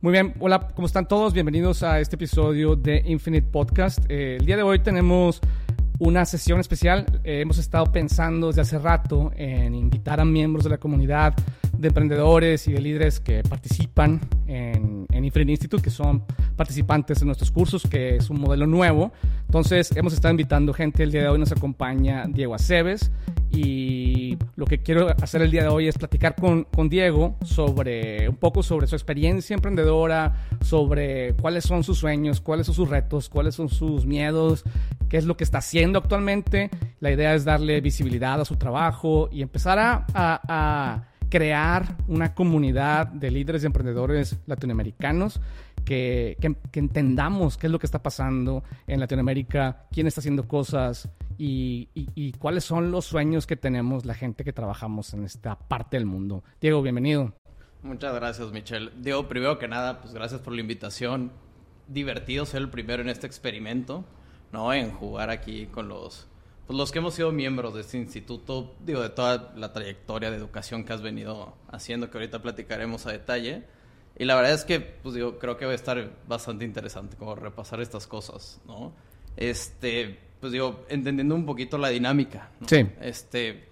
Muy bien, hola, ¿cómo están todos? Bienvenidos a este episodio de Infinite Podcast. Eh, el día de hoy tenemos una sesión especial. Eh, hemos estado pensando desde hace rato en invitar a miembros de la comunidad de emprendedores y de líderes que participan en, en Infinite Institute, que son participantes de nuestros cursos, que es un modelo nuevo. Entonces, hemos estado invitando gente. El día de hoy nos acompaña Diego Aceves y lo que quiero hacer el día de hoy es platicar con, con Diego sobre un poco sobre su experiencia emprendedora, sobre cuáles son sus sueños, cuáles son sus retos, cuáles son sus miedos, qué es lo que está haciendo actualmente. La idea es darle visibilidad a su trabajo y empezar a, a, a crear una comunidad de líderes y emprendedores latinoamericanos que, que, entendamos qué es lo que está pasando en Latinoamérica, quién está haciendo cosas y, y, y, cuáles son los sueños que tenemos la gente que trabajamos en esta parte del mundo. Diego, bienvenido. Muchas gracias, Michelle. Diego, primero que nada, pues gracias por la invitación. Divertido ser el primero en este experimento, ¿no? En jugar aquí con los pues los que hemos sido miembros de este instituto, digo, de toda la trayectoria de educación que has venido haciendo, que ahorita platicaremos a detalle. Y la verdad es que, pues digo, creo que va a estar bastante interesante como repasar estas cosas, ¿no? Este, pues digo, entendiendo un poquito la dinámica, ¿no? Sí. Este,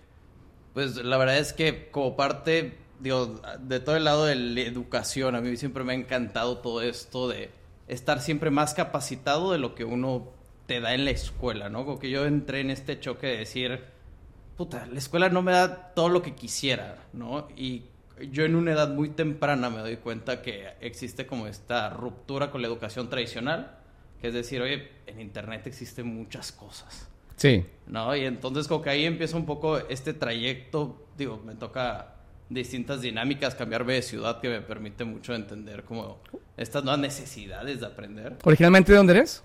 pues la verdad es que como parte, digo, de todo el lado de la educación, a mí siempre me ha encantado todo esto de estar siempre más capacitado de lo que uno te da en la escuela, ¿no? Como que yo entré en este choque de decir, puta, la escuela no me da todo lo que quisiera, ¿no? Y yo en una edad muy temprana me doy cuenta que existe como esta ruptura con la educación tradicional, que es decir, oye, en Internet existen muchas cosas. Sí. ¿No? Y entonces como que ahí empieza un poco este trayecto, digo, me toca distintas dinámicas, cambiarme de ciudad que me permite mucho entender como estas nuevas necesidades de aprender. ¿Originalmente de dónde eres?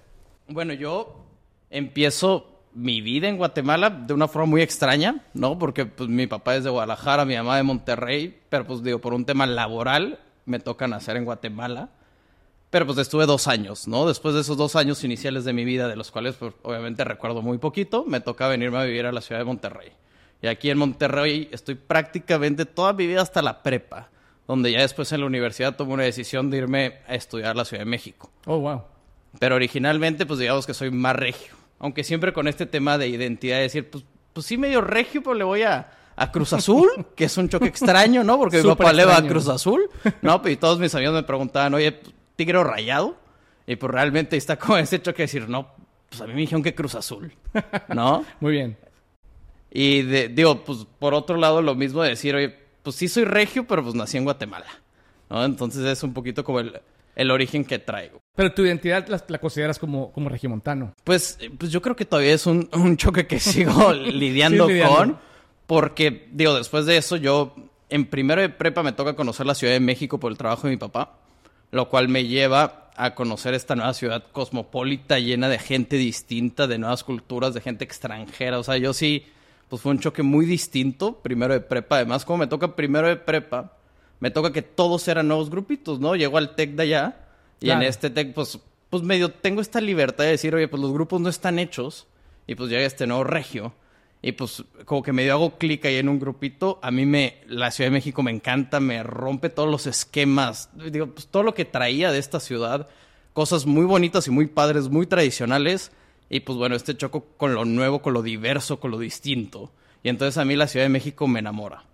Bueno, yo empiezo mi vida en Guatemala de una forma muy extraña, ¿no? Porque pues mi papá es de Guadalajara, mi mamá de Monterrey, pero pues digo, por un tema laboral me toca nacer en Guatemala. Pero pues estuve dos años, ¿no? Después de esos dos años iniciales de mi vida, de los cuales pues, obviamente recuerdo muy poquito, me toca venirme a vivir a la ciudad de Monterrey. Y aquí en Monterrey estoy prácticamente toda mi vida hasta la prepa, donde ya después en la universidad tomé una decisión de irme a estudiar a la Ciudad de México. Oh, wow. Pero originalmente, pues digamos que soy más regio. Aunque siempre con este tema de identidad, de decir, pues, pues sí, medio regio, pero le voy a, a Cruz Azul, que es un choque extraño, ¿no? Porque mi papá le va a Cruz Azul, ¿no? Y todos mis amigos me preguntaban, oye, ¿tigre o rayado? Y pues realmente está como ese choque de decir, no, pues a mí me dijeron que Cruz Azul, ¿no? Muy bien. Y de, digo, pues por otro lado, lo mismo de decir, oye, pues sí soy regio, pero pues nací en Guatemala, ¿no? Entonces es un poquito como el el origen que traigo. Pero tu identidad la, la consideras como, como regiomontano. Pues, pues yo creo que todavía es un, un choque que sigo lidiando, sí, lidiando con. Porque, digo, después de eso, yo en primero de prepa me toca conocer la Ciudad de México por el trabajo de mi papá, lo cual me lleva a conocer esta nueva ciudad cosmopolita llena de gente distinta, de nuevas culturas, de gente extranjera. O sea, yo sí, pues fue un choque muy distinto, primero de prepa. Además, como me toca primero de prepa, me toca que todos eran nuevos grupitos, ¿no? Llego al TEC de allá y claro. en este TEC, pues, pues medio tengo esta libertad de decir, oye, pues los grupos no están hechos y pues llega este nuevo regio y pues como que medio hago clic ahí en un grupito. A mí me, la Ciudad de México me encanta, me rompe todos los esquemas, digo, pues todo lo que traía de esta ciudad, cosas muy bonitas y muy padres, muy tradicionales y pues bueno, este choco con lo nuevo, con lo diverso, con lo distinto. Y entonces a mí la Ciudad de México me enamora.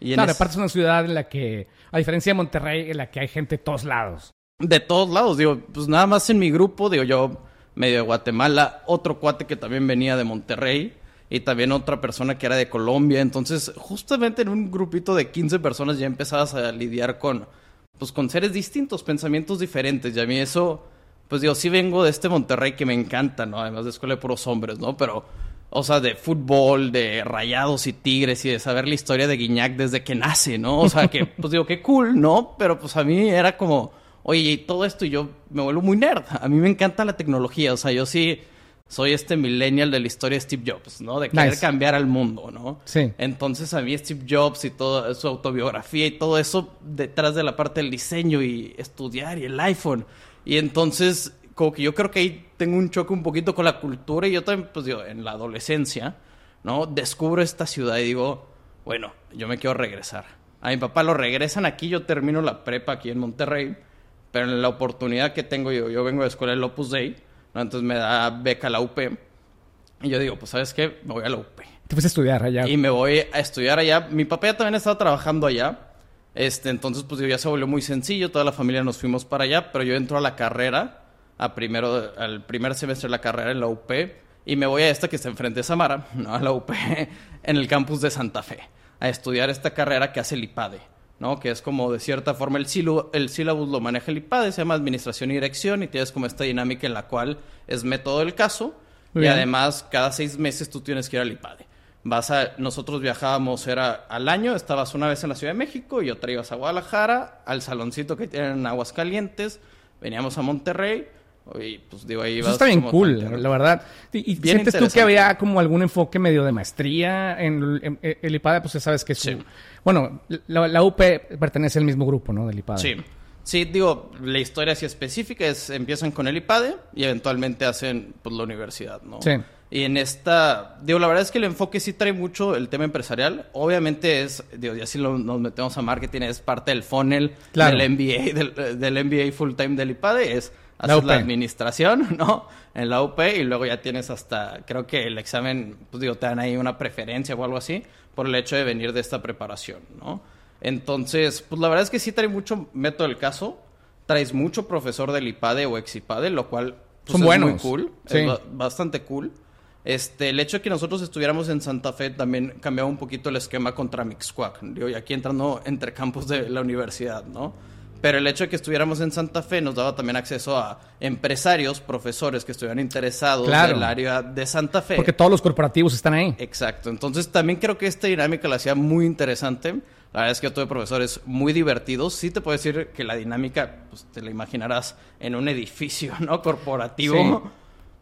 Y claro, aparte es una ciudad en la que, a diferencia de Monterrey, en la que hay gente de todos lados. De todos lados, digo, pues nada más en mi grupo, digo yo, medio de Guatemala, otro cuate que también venía de Monterrey y también otra persona que era de Colombia. Entonces, justamente en un grupito de 15 personas ya empezabas a lidiar con, pues con seres distintos, pensamientos diferentes. Y a mí eso, pues digo, sí vengo de este Monterrey que me encanta, ¿no? Además de escuela de puros hombres, ¿no? Pero o sea, de fútbol, de rayados y tigres y de saber la historia de Guiñac desde que nace, ¿no? O sea, que, pues digo, qué cool, ¿no? Pero pues a mí era como, oye, y todo esto y yo me vuelvo muy nerd. A mí me encanta la tecnología, o sea, yo sí soy este millennial de la historia de Steve Jobs, ¿no? De querer nice. cambiar al mundo, ¿no? Sí. Entonces a mí Steve Jobs y toda su autobiografía y todo eso detrás de la parte del diseño y estudiar y el iPhone. Y entonces como que yo creo que ahí tengo un choque un poquito con la cultura y yo también, pues digo, en la adolescencia, ¿no? Descubro esta ciudad y digo, bueno, yo me quiero regresar. A mi papá lo regresan aquí, yo termino la prepa aquí en Monterrey Pero en la oportunidad que tengo yo, yo vengo de escuela del Opus Dei, ¿no? entonces me da beca la UP. Y yo digo, pues, ¿sabes qué? Me voy a la UP. Te fuiste a estudiar allá. Y me voy a estudiar allá. Mi papá ya también estaba trabajando allá. Este, entonces, pues ya se volvió muy sencillo. Toda la familia nos fuimos para allá. Pero yo entro a la carrera, a primero, al primer semestre de la carrera en la UP. Y me voy a esta que está enfrente de Samara, ¿no? A la UP, en el campus de Santa Fe. A estudiar esta carrera que hace el IPADE. ¿no? Que es como de cierta forma el, silo, el sílabus lo maneja el IPADE, se llama Administración y Dirección y tienes como esta dinámica en la cual es método del caso y además cada seis meses tú tienes que ir al IPADE. Vas a, nosotros viajábamos, era al año, estabas una vez en la Ciudad de México y otra ibas a Guadalajara, al saloncito que tienen en Aguascalientes, veníamos a Monterrey y pues digo ahí Eso está bien cool, la verdad. ¿Y, sientes tú que había como algún enfoque medio de maestría en, el IPADE? Pues ya sabes que es Bueno, la, UP pertenece al mismo grupo, ¿no? Del IPADE. Sí. Sí, digo, la historia así específica es empiezan con el IPADE y eventualmente hacen pues la universidad, ¿no? Sí. Y en esta, digo, la verdad es que el enfoque sí trae mucho el tema empresarial. Obviamente es, digo, ya si nos metemos a marketing, es parte del funnel del MBA, del, del MBA full time del IPADE, es haces la, administración, ¿no? En la UP y luego ya tienes hasta, creo que el examen, pues digo, te dan ahí una preferencia o algo así por el hecho de venir de esta preparación, ¿no? Entonces, pues la verdad es que sí trae mucho método del caso, traes mucho profesor del IPADE o EXIPADE, lo cual pues, Son es buenos. muy cool, es bastante cool. Este, el hecho de que nosotros estuviéramos en Santa Fe también cambiaba un poquito el esquema contra Mixquack, digo, y aquí entrando entre campos de la universidad, ¿no? Pero el hecho de que estuviéramos en Santa Fe nos daba también acceso a empresarios, profesores que estuvieran interesados en el área de Santa Fe. Porque todos los corporativos están ahí. Exacto. Entonces también creo que esta dinámica la hacía muy interesante. La verdad es que yo tuve profesores muy divertidos. Sí te puedo decir que la dinámica, pues te la imaginarás en un edificio, ¿no? Corporativo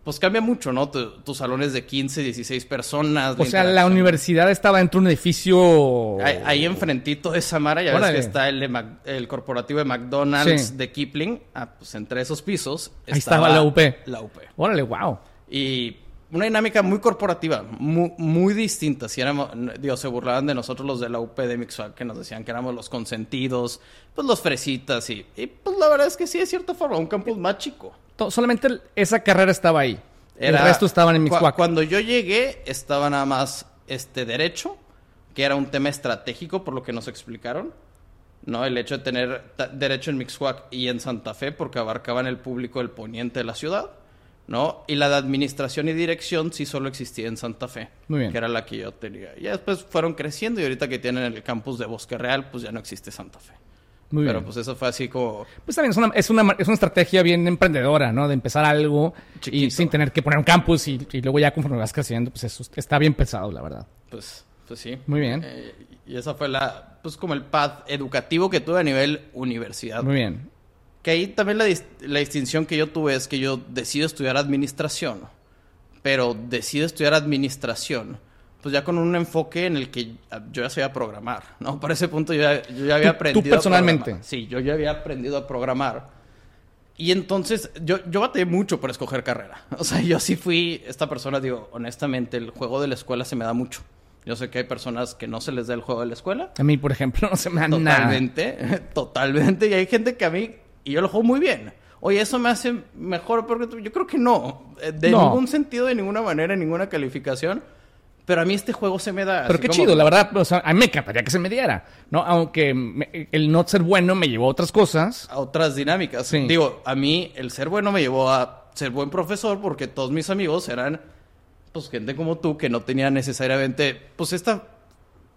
pues cambia mucho, ¿no? tus salones de 15, 16 personas. O sea, la universidad estaba dentro de un edificio... Ahí, enfrentito de Samara ya ves que está el, el corporativo de McDonald's de Kipling. Ah, pues entre esos pisos Ahí estaba, la UP. La UP. Órale, wow. Y una dinámica muy corporativa, muy, muy distinta. Si éramos, digo, se burlaban de nosotros los de la UP de Mixual, que nos decían que éramos los consentidos, pues los fresitas y, y pues la verdad es que sí, de cierta forma, un campus más chico solamente esa carrera estaba ahí. el resto estaban en Mixcoac. cuando yo llegué, estaba nada más este derecho, que era un tema estratégico por lo que nos explicaron. ¿no? El hecho de tener derecho en Mixcoac y en Santa Fe, porque abarcaban el público del poniente de la ciudad. ¿no? Y la de administración y dirección sí solo existía en Santa Fe, Muy bien. que era la que yo tenía. Y después fueron creciendo y ahorita que tienen el campus de Bosque Real, pues ya no existe Santa Fe. Muy Pero pues eso fue así como... Pues también es una, es una, es una estrategia bien emprendedora, ¿no? De empezar algo y sin tener que poner un campus y, luego ya conforme vas creciendo, pues eso está bien pensado, la verdad. Pues, pues sí. Muy bien. Eh, y esa fue la, pues como el path educativo que tuve a nivel universidad. Muy bien. Que ahí también la, la distinción que yo tuve es que yo decido estudiar administración, pero decido estudiar administración pues ya con un enfoque en el que yo ya sabía programar, ¿no? Para ese punto yo ya, había aprendido. ¿Tú personalmente? sí, yo ya había aprendido a programar. Y entonces yo, yo batallé mucho por escoger carrera. O sea, yo sí fui esta persona, digo, honestamente, el juego de la escuela se me da mucho. Yo sé que hay personas que no se les da el juego de la escuela. A mí, por ejemplo, no se me da totalmente, nada. Totalmente, Y hay gente que a mí, y yo lo juego muy bien. Oye, ¿eso me hace mejor? Porque yo creo que no. De ningún sentido, de ninguna manera, en ninguna calificación. Pero a mí este juego se me da. Pero qué chido, la verdad. O sea, a mí me encantaría que se me diera. ¿no? Aunque el no ser bueno me llevó a otras cosas. A otras dinámicas. Digo, a mí el ser bueno me llevó a ser buen profesor porque todos mis amigos eran, pues, gente como tú que no tenía necesariamente, pues, esta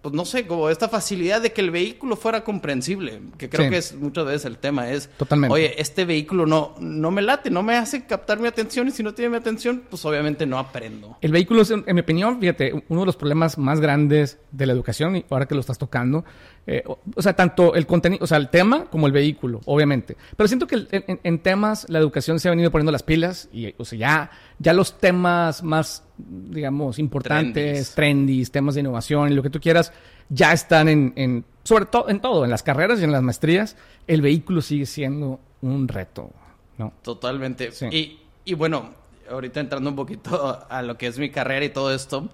pues no sé, como esta facilidad de que el vehículo fuera comprensible, que creo que es muchas veces el tema, es, Totalmente. oye, este vehículo no, no me late, no me hace captar mi atención y si no tiene mi atención, pues obviamente no aprendo. El vehículo es, en mi opinión, fíjate, uno de los problemas más grandes de la educación, y ahora que lo estás tocando, eh, o, sea, tanto el contenido, o sea, el tema como el vehículo, obviamente. Pero siento que en, temas la educación se ha venido poniendo las pilas y, o sea, ya, ya los temas más, digamos, importantes, trendy, temas de innovación y lo que tú quieras, ya están en, sobre todo en todo, en las carreras y en las maestrías, el vehículo sigue siendo un reto, ¿no? Totalmente. Y, y bueno, ahorita entrando un poquito a lo que es mi carrera y todo esto,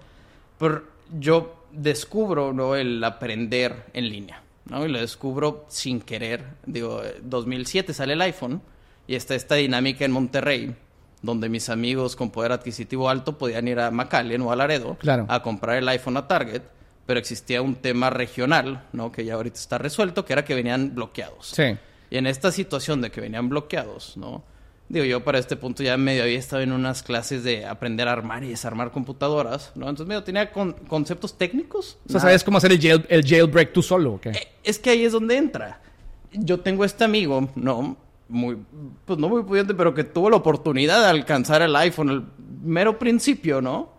por, yo descubro ¿no? el aprender en línea. ¿no? Y lo descubro sin querer. Digo, 2007 sale el iPhone y está esta dinámica en Monterrey, donde mis amigos con poder adquisitivo alto podían ir a McAllen o a Laredo a comprar el iPhone a Target, pero existía un tema regional, ¿no? Que ya ahorita está resuelto, que era que venían bloqueados. Sí. Y en esta situación de que venían bloqueados, ¿no? Digo, yo para este punto ya medio había estado en unas clases de aprender a armar y desarmar computadoras, ¿no? Entonces medio tenía conceptos técnicos. O sea, ¿sabes cómo hacer el, el jailbreak tú solo o qué? Eh, es que ahí es donde entra. Yo tengo este amigo, ¿no? Muy, pues no muy pudiente, pero que tuvo la oportunidad de alcanzar el iPhone, el mero principio, ¿no?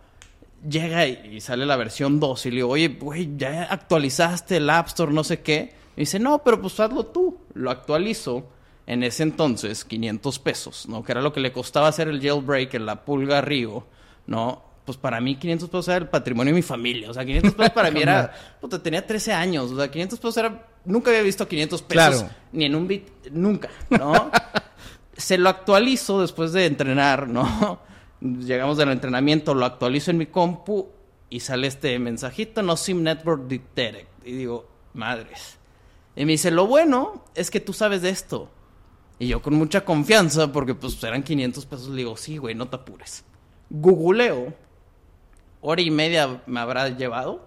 Llega y, sale la versión 2 y le digo, oye, güey, ya actualizaste el App Store, no sé qué. Y dice, no, pero pues hazlo tú. Lo actualizo en ese entonces 500 pesos, ¿no? Que era lo que le costaba hacer el jailbreak en la Pulga Río, ¿no? Pues para mí 500 pesos era el patrimonio de mi familia. O sea, 500 pesos para mí era... Puta, tenía 13 años. O sea, 500 pesos era... Nunca había visto 500 pesos. Ni en un bit... Nunca, ¿no? Se lo actualizo después de entrenar, ¿no? Llegamos del entrenamiento, lo actualizo en mi compu y sale este mensajito, no SIM Network Detect. Y digo, madres. Y me dice, lo bueno es que tú sabes de esto. Y yo con mucha confianza, porque pues eran 500 pesos, le digo, sí, güey, no te apures. Googleo, hora y media me habrá llevado,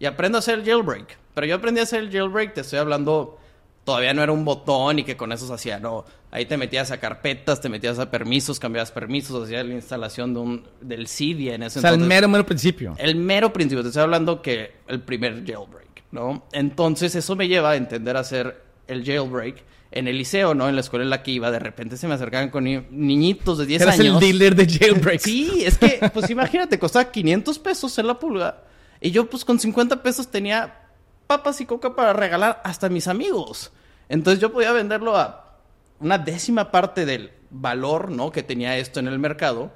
y aprendo a hacer el jailbreak. Pero yo aprendí a hacer el jailbreak, te estoy hablando, todavía no era un botón y que con eso se hacía, no. Ahí te metías a carpetas, te metías a permisos, cambiabas permisos, hacías la instalación de un, del CD en ese o sea, el mero, mero principio. El mero principio, te estoy hablando que el primer jailbreak, ¿no? Entonces eso me lleva a entender hacer el jailbreak en el liceo, ¿no? En la escuela en la que iba, de repente se me acercaban con niñitos de 10 años. Eras el dealer de jailbreak. sí, es que, pues imagínate, costaba 500 pesos en la pulga. Y yo, pues con 50 pesos tenía papas y coca para regalar hasta a mis amigos. Entonces yo podía venderlo a una décima parte del valor, ¿no? Que tenía esto en el mercado.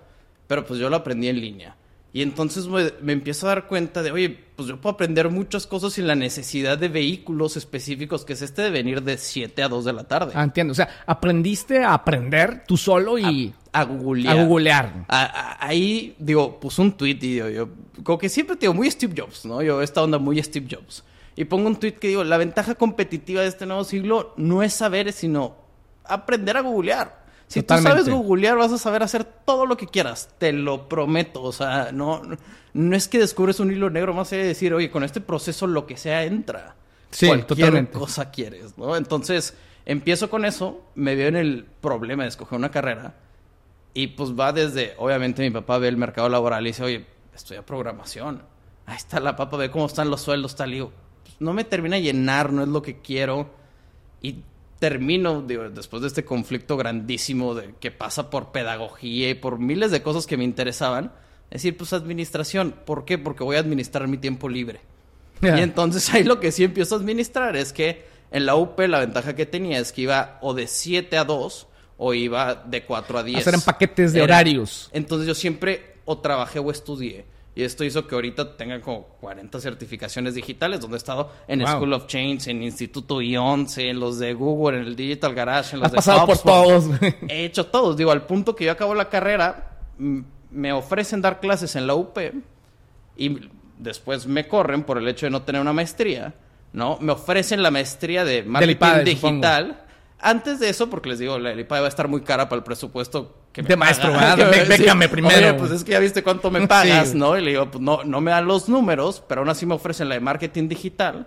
Pero pues yo lo aprendí en línea. Y entonces me, empiezo a dar cuenta de, oye, pues yo puedo aprender muchas cosas sin la necesidad de vehículos específicos, que es este de venir de 7 a 2 de la tarde. Ah, entiendo. O sea, aprendiste a aprender tú solo y... A, googlear. A googlear. ahí, digo, puse un tweet y digo, yo, como que siempre, digo, muy Steve Jobs, ¿no? Yo, esta onda muy Steve Jobs. Y pongo un tweet que digo, la ventaja competitiva de este nuevo siglo no es saber, sino aprender a googlear. Si tú sabes googlear, vas a saber hacer todo lo que quieras. Te lo prometo. O sea, no, no es que descubres un hilo negro más allá de decir, oye, con este proceso lo que sea entra. Sí, Cualquier cosa quieres, ¿no? Entonces, empiezo con eso, me veo en el problema de escoger una carrera. Y pues va desde, obviamente mi papá ve el mercado laboral y dice, oye, estudia programación. Ahí está la papa, ve cómo están los sueldos, tal. Y digo, pues, no me termina de llenar, no es lo que quiero. Y termino, después de este conflicto grandísimo de que pasa por pedagogía y por miles de cosas que me interesaban, decir, pues administración, ¿por qué? Porque voy a administrar mi tiempo libre. Y entonces ahí lo que sí empiezo a administrar es que en la UP la ventaja que tenía es que iba o de 7 a 2 o iba de 4 a 10. en paquetes de horarios. Entonces yo siempre o trabajé o estudié. Y esto hizo que ahorita tenga como 40 certificaciones digitales, donde he estado en School of Change, en Instituto I-11, en los de Google, en el Digital Garage, en los de pasado por todos. He hecho todos. Digo, al punto que yo acabo la carrera, me ofrecen dar clases en la UP y después me corren por el hecho de no tener una maestría, ¿no? Me ofrecen la maestría de marketing digital. Antes de eso, porque les digo, la IPAD va a estar muy cara para el presupuesto que me De maestro, ¿verdad? primero. pues es que ya viste cuánto me pagas, ¿no? Y le digo, pues no, no me dan los números, pero aún así me ofrecen la de marketing digital.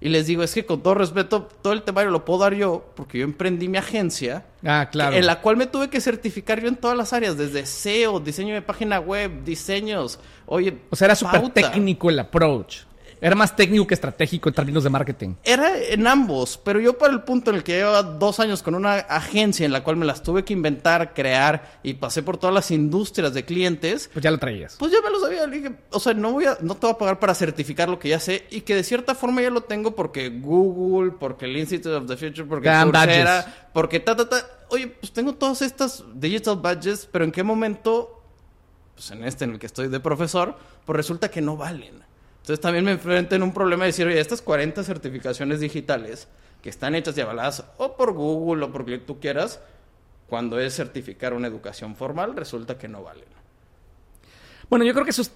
Y les digo, es que con todo respeto, todo el temario lo puedo dar yo, porque yo emprendí mi agencia. Ah, claro. En la cual me tuve que certificar yo en todas las áreas, desde SEO, diseño de página web, diseños. Oye, o sea, era súper técnico el approach. Era más técnico que estratégico en términos de marketing. Era en ambos, pero yo para el punto en el que llevaba dos años con una agencia en la cual me las tuve que inventar, crear y pasé por todas las industrias de clientes. Pues ya lo traías. Pues ya me lo sabía. Dije, o sea, no, voy a, no te voy a pagar para certificar lo que ya sé y que de cierta forma ya lo tengo porque Google, porque el Institute of the Future, porque Coursera, porque ta, ta, ta. Oye, pues tengo todas estas digital badges, pero ¿en qué momento, pues en este en el que estoy de profesor, pues resulta que no valen? Entonces también me enfrento en un problema de decir, oye, estas 40 certificaciones digitales que están hechas y avaladas o por Google o por que tú quieras, cuando es certificar una educación formal, resulta que no valen. Bueno, yo creo que eso es...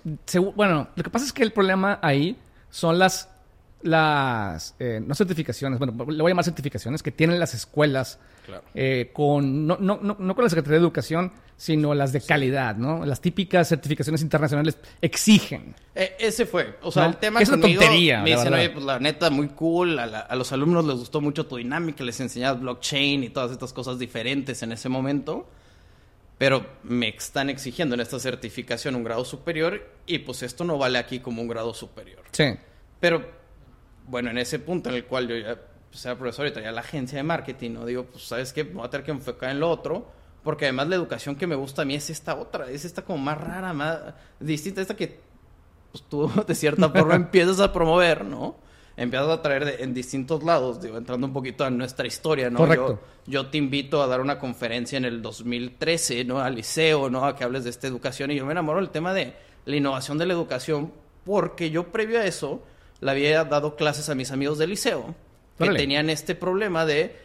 Bueno, lo que pasa es que el problema ahí son las las, eh, no certificaciones, bueno, le voy a llamar certificaciones que tienen las escuelas eh, con, no, no, no, con la Secretaría de Educación, sino las de calidad, ¿no? Las típicas certificaciones internacionales exigen. Eh, ese fue, o sea, el tema es conmigo, tontería, me dicen, oye, pues la neta, muy cool, a, a, los alumnos les gustó mucho tu dinámica, les enseñas blockchain y todas estas cosas diferentes en ese momento pero me están exigiendo en esta certificación un grado superior y pues esto no vale aquí como un grado superior. Sí. Pero bueno, en ese punto en el cual yo ya pues, era profesor y traía la agencia de marketing, ¿no? Digo, pues sabes qué, voy a tener que enfocar en lo otro, porque además la educación que me gusta a mí es esta otra, es esta como más rara, más distinta, esta que pues, tú de cierta forma empiezas a promover, ¿no? empiezas a traer en distintos lados, digo, entrando un poquito a nuestra historia, ¿no? Correcto. Yo, te invito a dar una conferencia en el 2013, ¿no? Al liceo, ¿no? A que hables de esta educación y yo me enamoro del tema de la innovación de la educación porque yo previo a eso le había dado clases a mis amigos del liceo que tenían este problema de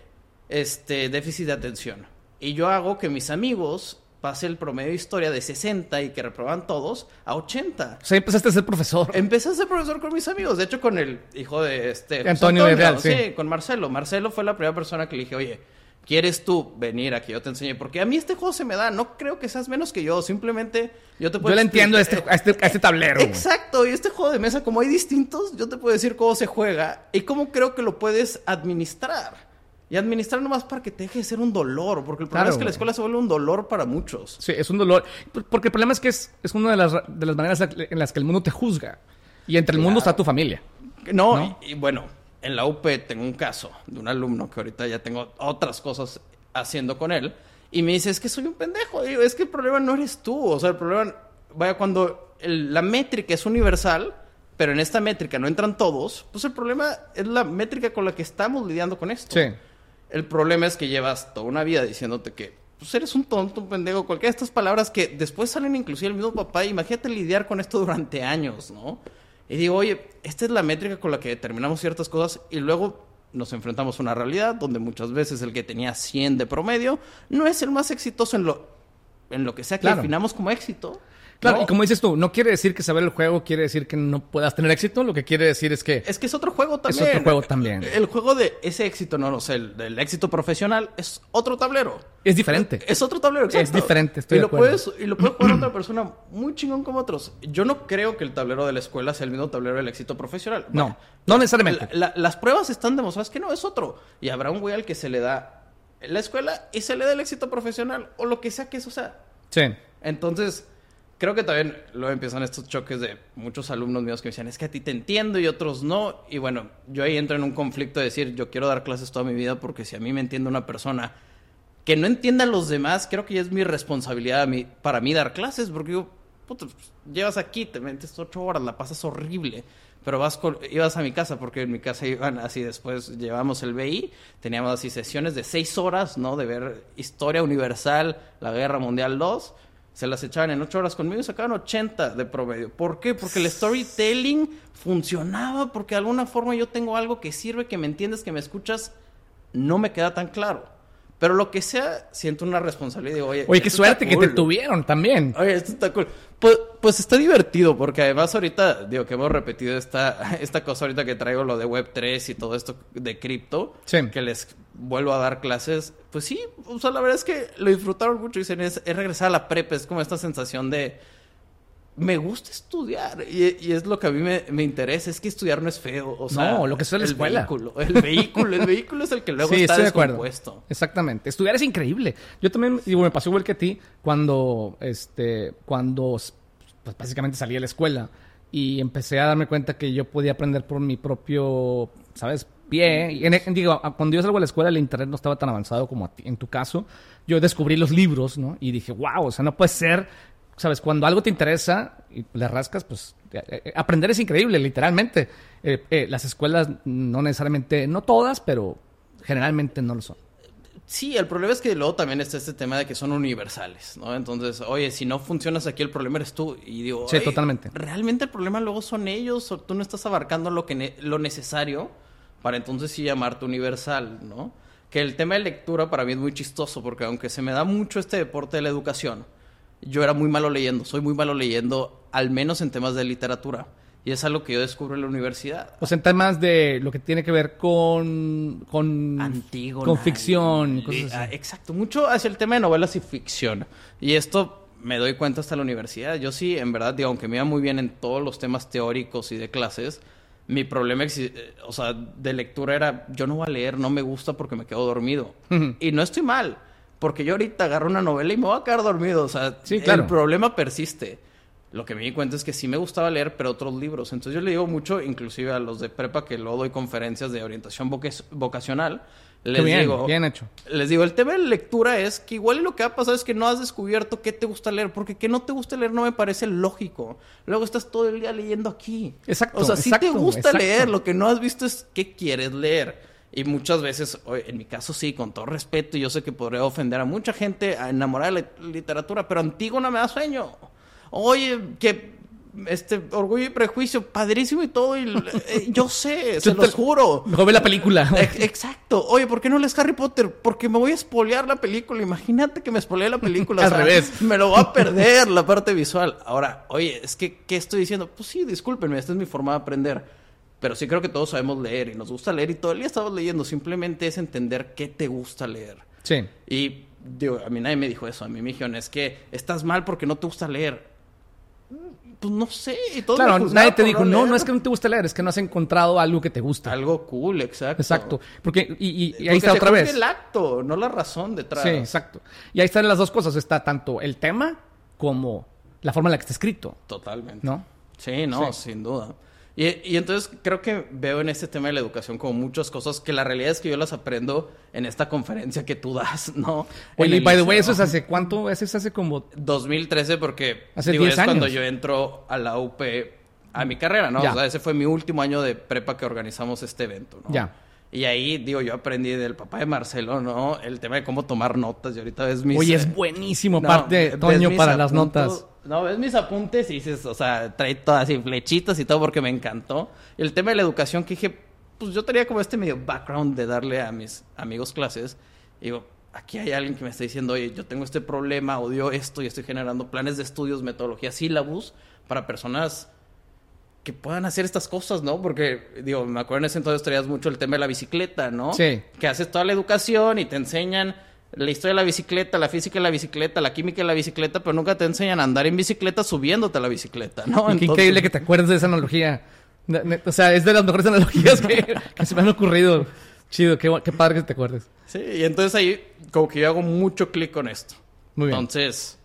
este déficit de atención. Y yo hago que mis amigos pase el promedio de historia de 60 y que reproban todos a 80. O sea, empezaste a ser profesor. Empecé a ser profesor con mis amigos. De hecho, con el hijo de este... Pues, Antonio, de Real, sí. sí. con Marcelo. Marcelo fue la primera persona que le dije, oye, ¿quieres tú venir a que yo te enseñe? Porque a mí este juego se me da. No creo que seas menos que yo. Simplemente yo te puedo... Yo le entiendo a este, a este, a este tablero. Exacto. Y este juego de mesa, como hay distintos, yo te puedo decir cómo se juega y cómo creo que lo puedes administrar. Y administrar nomás para que te deje de ser un dolor, porque el problema es que la escuela se vuelve un dolor para muchos. Sí, es un dolor. Porque el problema es que es, es una de las, de las maneras en las que el mundo te juzga. Y entre el mundo está tu familia. No, Y, bueno, en la UP tengo un caso de un alumno que ahorita ya tengo otras cosas haciendo con él. Y me dice, es que soy un pendejo. Digo, es que el problema no eres tú. O sea, el problema, vaya, cuando la métrica es universal, pero en esta métrica no entran todos, pues el problema es la métrica con la que estamos lidiando con esto. Sí. El problema es que llevas toda una vida diciéndote que pues eres un tonto, un pendejo, cualquiera de estas palabras que después salen inclusive el mismo papá. Imagínate lidiar con esto durante años, ¿no? Y digo, oye, esta es la métrica con la que determinamos ciertas cosas y luego nos enfrentamos a una realidad donde muchas veces el que tenía 100 de promedio no es el más exitoso en lo, en lo que sea que definamos como éxito. Claro, y como dices tú, no quiere decir que saber el juego quiere decir que no puedas tener éxito, lo que quiere decir es que... Es que es otro juego también. Es otro juego también. El juego de ese éxito, no, no sé, el, del éxito profesional es otro tablero. Es diferente. Es otro tablero, exacto. Es diferente, estoy y lo Puedes, y lo puede jugar otra persona muy chingón como otros. Yo no creo que el tablero de la escuela sea el mismo tablero del éxito profesional. No, no necesariamente. las pruebas están demostradas que no, es otro. Y habrá un güey al que se le da la escuela y se le da el éxito profesional o lo que sea que eso sea. Sí. Entonces creo que también luego empiezan estos choques de muchos alumnos míos que me decían, es que a ti te entiendo y otros no. Y bueno, yo ahí entro en un conflicto de decir, yo quiero dar clases toda mi vida porque si a mí me entiende una persona que no entienda a los demás, creo que ya es mi responsabilidad a mí, para mí dar clases, porque yo, puto, llevas aquí, te metes ocho horas, la pasas horrible. Pero vas ibas a mi casa, porque en mi casa iban así, después llevamos el BI, teníamos así sesiones de seis horas, ¿no? De ver historia universal, la Guerra Mundial 2 se las echaban en ocho horas conmigo y sacaban 80 de promedio. ¿Por qué? Porque el storytelling funcionaba, porque de alguna forma yo tengo algo que sirve, que me entiendes, que me escuchas, no me queda tan claro. Pero lo que sea, siento una responsabilidad. Digo, oye, oye qué suerte que te tuvieron también. Oye, esto está cool. Pues, pues, está divertido, porque además ahorita, digo, que hemos repetido esta, esta cosa ahorita que traigo lo de Web3 y todo esto de cripto, que les vuelvo a dar clases. Pues sí, o sea, la verdad es que lo disfrutaron mucho. Dicen, es, es regresar a la prepa, es como esta sensación de me gusta estudiar y, es lo que a mí me, interesa, es que estudiar no es feo, o sea, no, lo que es la escuela. Vehículo, el vehículo, el vehículo es el que luego está descompuesto. Exactamente. Estudiar es increíble. Yo también digo, me pasó igual que a ti cuando este cuando pues básicamente salí de la escuela y empecé a darme cuenta que yo podía aprender por mi propio, ¿sabes? pie. Y digo, cuando yo salgo a la escuela, el internet no estaba tan avanzado como en tu caso. Yo descubrí los libros, ¿no? Y dije, wow, o sea, no puede ser sabes, cuando algo te interesa y le rascas, pues eh, eh, aprender es increíble, literalmente. Eh, las escuelas no necesariamente, no todas, pero generalmente no lo son. Sí, el problema es que luego también está este tema de que son universales, ¿no? Entonces, oye, si no funcionas aquí, el problema eres tú. Y digo, sí, totalmente. Realmente el problema luego son ellos, o tú no estás abarcando lo, que lo necesario para entonces sí llamarte universal, ¿no? Que el tema de lectura para mí es muy chistoso, porque aunque se me da mucho este deporte de la educación, yo era muy malo leyendo, soy muy malo leyendo, al menos en temas de literatura. Y es algo que yo descubro en la universidad. O sea, en temas de lo que tiene que ver con... Con, Antígona, con ficción. Cosas así. Ah, exacto, mucho hacia el tema de novelas y ficción. Y esto me doy cuenta hasta la universidad. Yo sí, en verdad, digo, aunque me iba muy bien en todos los temas teóricos y de clases, mi problema eh, o sea, de lectura era, yo no voy a leer, no me gusta porque me quedo dormido. y no estoy mal, porque yo ahorita agarro una novela y me voy a quedar dormido. O sea, el problema persiste. Lo que me di cuenta es que sí me gustaba leer, pero otros libros. Entonces yo le digo mucho, inclusive a los de prepa que luego doy conferencias de orientación vocacional, les digo, bien hecho. Les digo, el tema de lectura es que igual lo que ha pasado es que no has descubierto qué te gusta leer, porque que no te gusta leer no me parece lógico. Luego estás todo el día leyendo aquí. Exacto. O sea, sí te gusta leer, lo que no has visto es qué quieres leer. Y muchas veces, en mi caso sí, con todo respeto, yo sé que podría ofender a mucha gente a enamorar de la literatura, pero Antígona me da sueño. Oye, que este Orgullo y Prejuicio, padrísimo y todo, y eh, yo sé, se los juro. Mejor ve la película. exacto. Oye, ¿por qué no lees Harry Potter? Porque me voy a espolear la película. Imagínate que me espolee la película. Al revés. Me lo voy a perder la parte visual. Ahora, oye, es que, ¿qué estoy diciendo? Pues sí, discúlpenme, esta es mi forma de aprender. Pero sí creo que todos sabemos leer y nos gusta leer y todo el día estamos leyendo. Simplemente es entender qué te gusta leer. Sí. Y digo, a mí nadie me dijo eso. A mí me dijeron, es que estás mal porque no te gusta leer pues no sé. claro, nadie te dijo, no, no, es que no te gusta leer, es que no has encontrado algo que te gusta. Algo cool, exacto. Exacto. Porque, y, ahí está otra vez. el acto, no la razón detrás. Sí, exacto. Y ahí están las dos cosas. Está tanto el tema como la forma en la que está escrito. Totalmente. ¿No? Sí, no, sin duda. Y, entonces creo que veo en este tema de la educación como muchas cosas que la realidad es que yo las aprendo en esta conferencia que tú das, ¿no? Oye, y by the way, ¿eso es hace cuánto? ¿Eso es hace como...? 2013 porque... Hace digo, es cuando yo entro a la UP, a mi carrera, ¿no? O sea, ese fue mi último año de prepa que organizamos este evento, ¿no? Ya. Y ahí, digo, yo aprendí del papá de Marcelo, ¿no? El tema de cómo tomar notas. Y ahorita ves mis... Oye, es buenísimo parte, Toño, para las notas. No, ves mis apuntes y dices, o sea, trae todas así flechitas y todo porque me encantó. Y el tema de la educación que dije, pues yo tenía como este medio background de darle a mis amigos clases. Y digo, aquí hay alguien que me está diciendo, oye, yo tengo este problema, odio esto y estoy generando planes de estudios, metodología, sílabus para personas que puedan hacer estas cosas, ¿no? Porque, digo, me acuerdo en ese entonces traías mucho el tema de la bicicleta, ¿no? Sí. Que haces toda la educación y te enseñan la historia de la bicicleta, la física de la bicicleta, la química de la bicicleta, pero nunca te enseñan a andar en bicicleta subiéndote a la bicicleta, ¿no? Qué increíble que te acuerdes de esa analogía. O sea, es de las mejores analogías que, se me han ocurrido. Chido, qué, qué padre que te acuerdes. Sí, y entonces ahí como que yo hago mucho clic con esto. Muy bien. Entonces,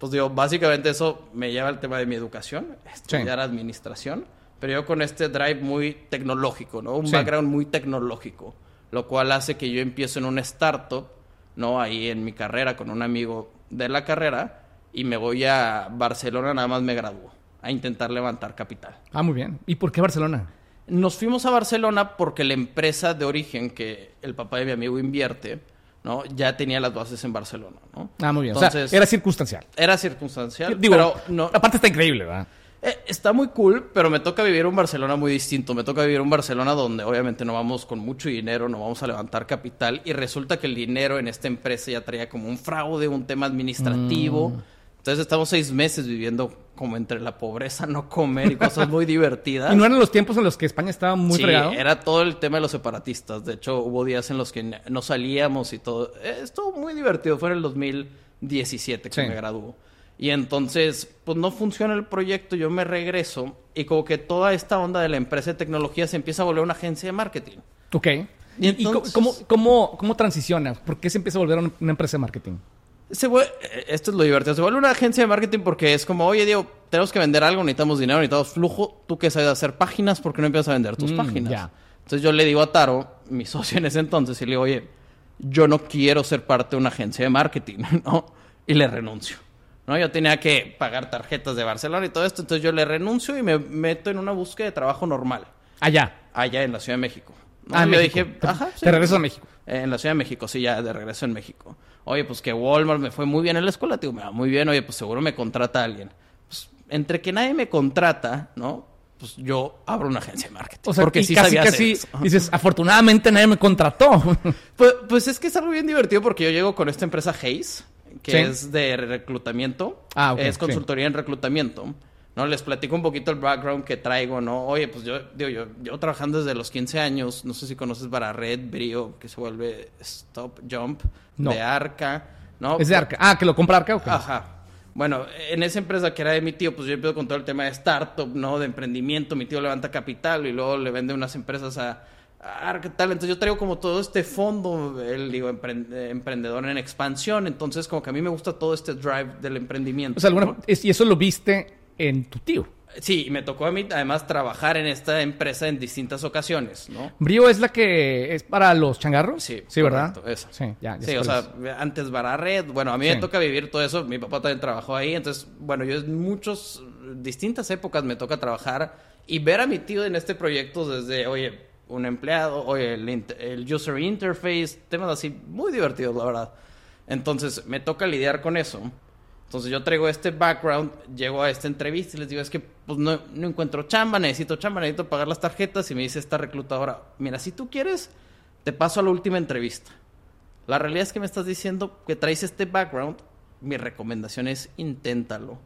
pues digo, básicamente eso me lleva al tema de mi educación, estudiar administración, pero yo con este drive muy tecnológico, ¿no? Un background muy tecnológico, lo cual hace que yo empiezo en una startup, ¿no? Ahí en mi carrera con un amigo de la carrera y me voy a Barcelona, nada más me graduó, a intentar levantar capital. Ah, muy bien. ¿Y por qué Barcelona? Nos fuimos a Barcelona porque la empresa de origen que el papá de mi amigo invierte, ¿no? Ya tenía las bases en Barcelona, ¿no? Ah, muy bien. Entonces, era circunstancial. Era circunstancial. pero no, aparte está increíble, ¿verdad? Eh, está muy cool, pero me toca vivir un Barcelona muy distinto. Me toca vivir un Barcelona donde obviamente no vamos con mucho dinero, no vamos a levantar capital y resulta que el dinero en esta empresa ya traía como un fraude, un tema administrativo. Mm. Entonces estamos seis meses viviendo como entre la pobreza, no comer y cosas muy divertidas. ¿Y no eran los tiempos en los que España estaba muy sí, era todo el tema de los separatistas. De hecho, hubo días en los que no salíamos y todo. Eh, estuvo muy divertido. Fue en el 2017 que me graduó. Y entonces, pues no funciona el proyecto, yo me regreso y como que toda esta onda de la empresa de tecnología se empieza a volver una agencia de marketing. Ok. ¿Y, cómo, cómo, cómo transiciona? ¿Por qué se empieza a volver una empresa de marketing? Se eh, esto es lo divertido. Se vuelve una agencia de marketing porque es como, oye, Diego, tenemos que vender algo, necesitamos dinero, necesitamos flujo. Tú que sabes hacer páginas, ¿por qué no empiezas a vender tus mm, páginas? Entonces yo le digo a Taro, mi socio en ese entonces, y le digo, oye, yo no quiero ser parte de una agencia de marketing, ¿no? Y le renuncio. ¿no? Yo tenía que pagar tarjetas de Barcelona y todo esto, entonces yo le renuncio y me meto en una búsqueda de trabajo normal. Allá. Allá en la Ciudad de México. Ah, yo dije, ajá. Te regreso a México. En la Ciudad de México, sí, ya de regreso en México. Oye, pues que Walmart me fue muy bien en la escuela, digo, me va muy bien, oye, pues seguro me contrata alguien. Pues entre que nadie me contrata, ¿no? Pues yo abro una agencia de marketing. O sea, porque sí casi, casi dices, afortunadamente nadie me contrató. Pues, pues, es que es algo bien divertido porque yo llego con esta empresa Hayes, que es de reclutamiento. Ah, es consultoría en reclutamiento. ¿No? Les platico un poquito el background que traigo, ¿no? Oye, pues yo, digo, yo, yo trabajando desde los 15 años, no sé si conoces para Red Brio, que se vuelve Stop Jump, de Arca, ¿no? Es de Arca. Ah, que lo compra Arca, ¿o Ajá. Bueno, en esa empresa que era de mi tío, pues yo empiezo con todo el tema de startup, ¿no? De emprendimiento. Mi tío levanta capital y luego le vende unas empresas a, Arca, tal. Entonces yo traigo como todo este fondo, el digo, emprendedor en expansión. Entonces como que a mí me gusta todo este drive del emprendimiento. O sea, alguna, y eso lo viste en tu tío. Sí, y me tocó a mí además trabajar en esta empresa en distintas ocasiones, ¿no? ¿Brío es la que es para los changarros? Sí, sí ¿verdad? Sí, ya, ya Sí, o sea, antes Red, bueno, a mí me toca vivir todo eso, mi papá también trabajó ahí, entonces, bueno, yo en muchas, distintas épocas me toca trabajar y ver a mi tío en este proyecto desde, oye, un empleado, oye, el, el user interface, temas así muy divertidos, la verdad. Entonces, me toca lidiar con eso. Entonces yo traigo este background, llego a esta entrevista y les digo, es que pues no, no, encuentro chamba, necesito chamba, necesito pagar las tarjetas y me dice esta reclutadora, mira, si tú quieres, te paso a la última entrevista. La realidad es que me estás diciendo que traes este background, mi recomendación es inténtalo,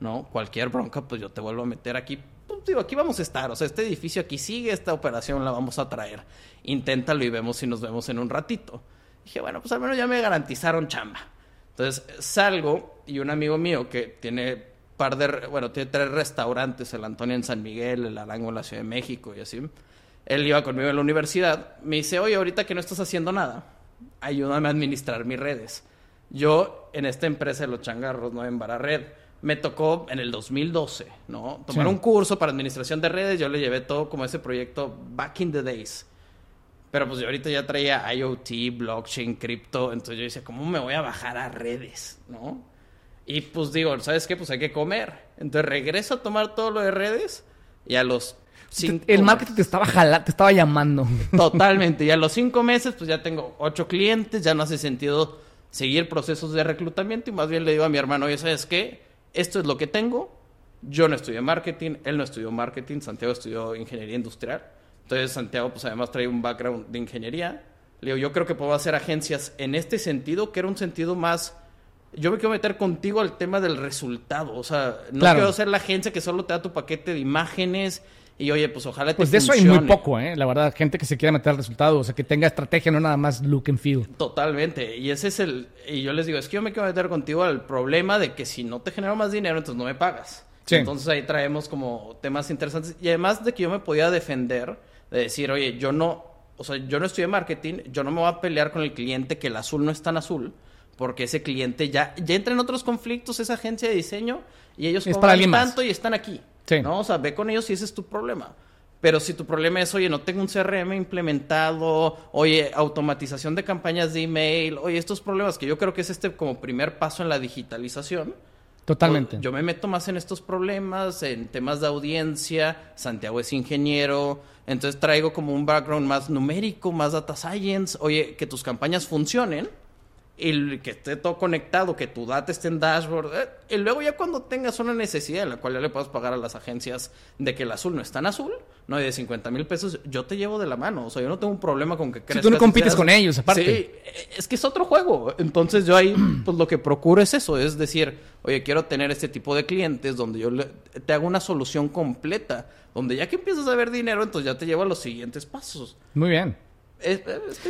¿no? Cualquier bronca, pues yo te vuelvo a meter aquí, pues digo, aquí vamos a estar, o sea, este edificio aquí sigue, esta operación la vamos a traer. Inténtalo y vemos si nos vemos en un ratito. Dije, bueno, pues al menos ya me garantizaron chamba. Entonces salgo y un amigo mío que tiene par de, bueno, tiene tres restaurantes, el Antonio en San Miguel, el Arango en la Ciudad de México y así. Él iba conmigo en la universidad, me dice, oye, ahorita que no estás haciendo nada, ayúdame a administrar mis redes. Yo en esta empresa de los changarros, ¿no? En Bararred, me tocó en el 2012, ¿no? Tomar un curso para administración de redes, yo le llevé todo como ese proyecto back in the days. Pero pues yo ahorita ya traía IoT, blockchain, cripto, entonces yo decía, ¿cómo me voy a bajar a redes? ¿No? Y pues digo, ¿sabes qué? Pues hay que comer. Entonces regreso a tomar todo lo de redes y a los cinco El marketing te estaba jalando, te estaba llamando. Totalmente. Y a los cinco meses, pues ya tengo ocho clientes, ya no hace sentido seguir procesos de reclutamiento y más bien le digo a mi hermano, oye, ¿sabes qué? Esto es lo que tengo. Yo no estudié marketing, él no estudió marketing, Santiago estudió ingeniería industrial. Entonces Santiago pues además trae un background de ingeniería. Le digo, yo creo que puedo hacer agencias en este sentido, que era un sentido más... Yo me quiero meter contigo al tema del resultado. O sea, no quiero ser la agencia que solo te da tu paquete de imágenes y oye, pues ojalá te Pues de eso hay muy poco, ¿eh? La verdad, gente que se quiera meter al resultado, o sea, que tenga estrategia, no nada más look and feel. Totalmente. Y ese es el... Y yo les digo, es que yo me quiero meter contigo al problema de que si no te genero más dinero, entonces no me pagas. Entonces ahí traemos como temas interesantes. Y además de que yo me podía defender de decir, oye, yo no, o sea, yo no estudié marketing, yo no me voy a pelear con el cliente que el azul no es tan azul, porque ese cliente ya, ya entra en otros conflictos, esa agencia de diseño, y ellos es para tanto y están aquí. ¿no? O sea, ve con ellos y ese es tu problema. Pero si tu problema es, oye, no tengo un CRM implementado, oye, automatización de campañas de email, oye, estos problemas que yo creo que es este como primer paso en la digitalización, Totalmente. Yo me meto más en estos problemas, en temas de audiencia. Santiago es ingeniero, entonces traigo como un background más numérico, más data science. Oye, que tus campañas funcionen y que esté todo conectado, que tu data esté en dashboard. Eh, y luego ya cuando tengas una necesidad en la cual ya le puedas pagar a las agencias de que el azul no es tan azul, no hay de 50 mil pesos, yo te llevo de la mano. O sea, yo no tengo un problema con que creas. Si tú no compites con ellos, aparte. Sí, es que es otro juego. Entonces yo ahí, pues lo que procuro es eso, es decir, oye, quiero tener este tipo de clientes donde yo te hago una solución completa, donde ya que empiezas a ver dinero, entonces ya te llevo a los siguientes pasos. Muy bien.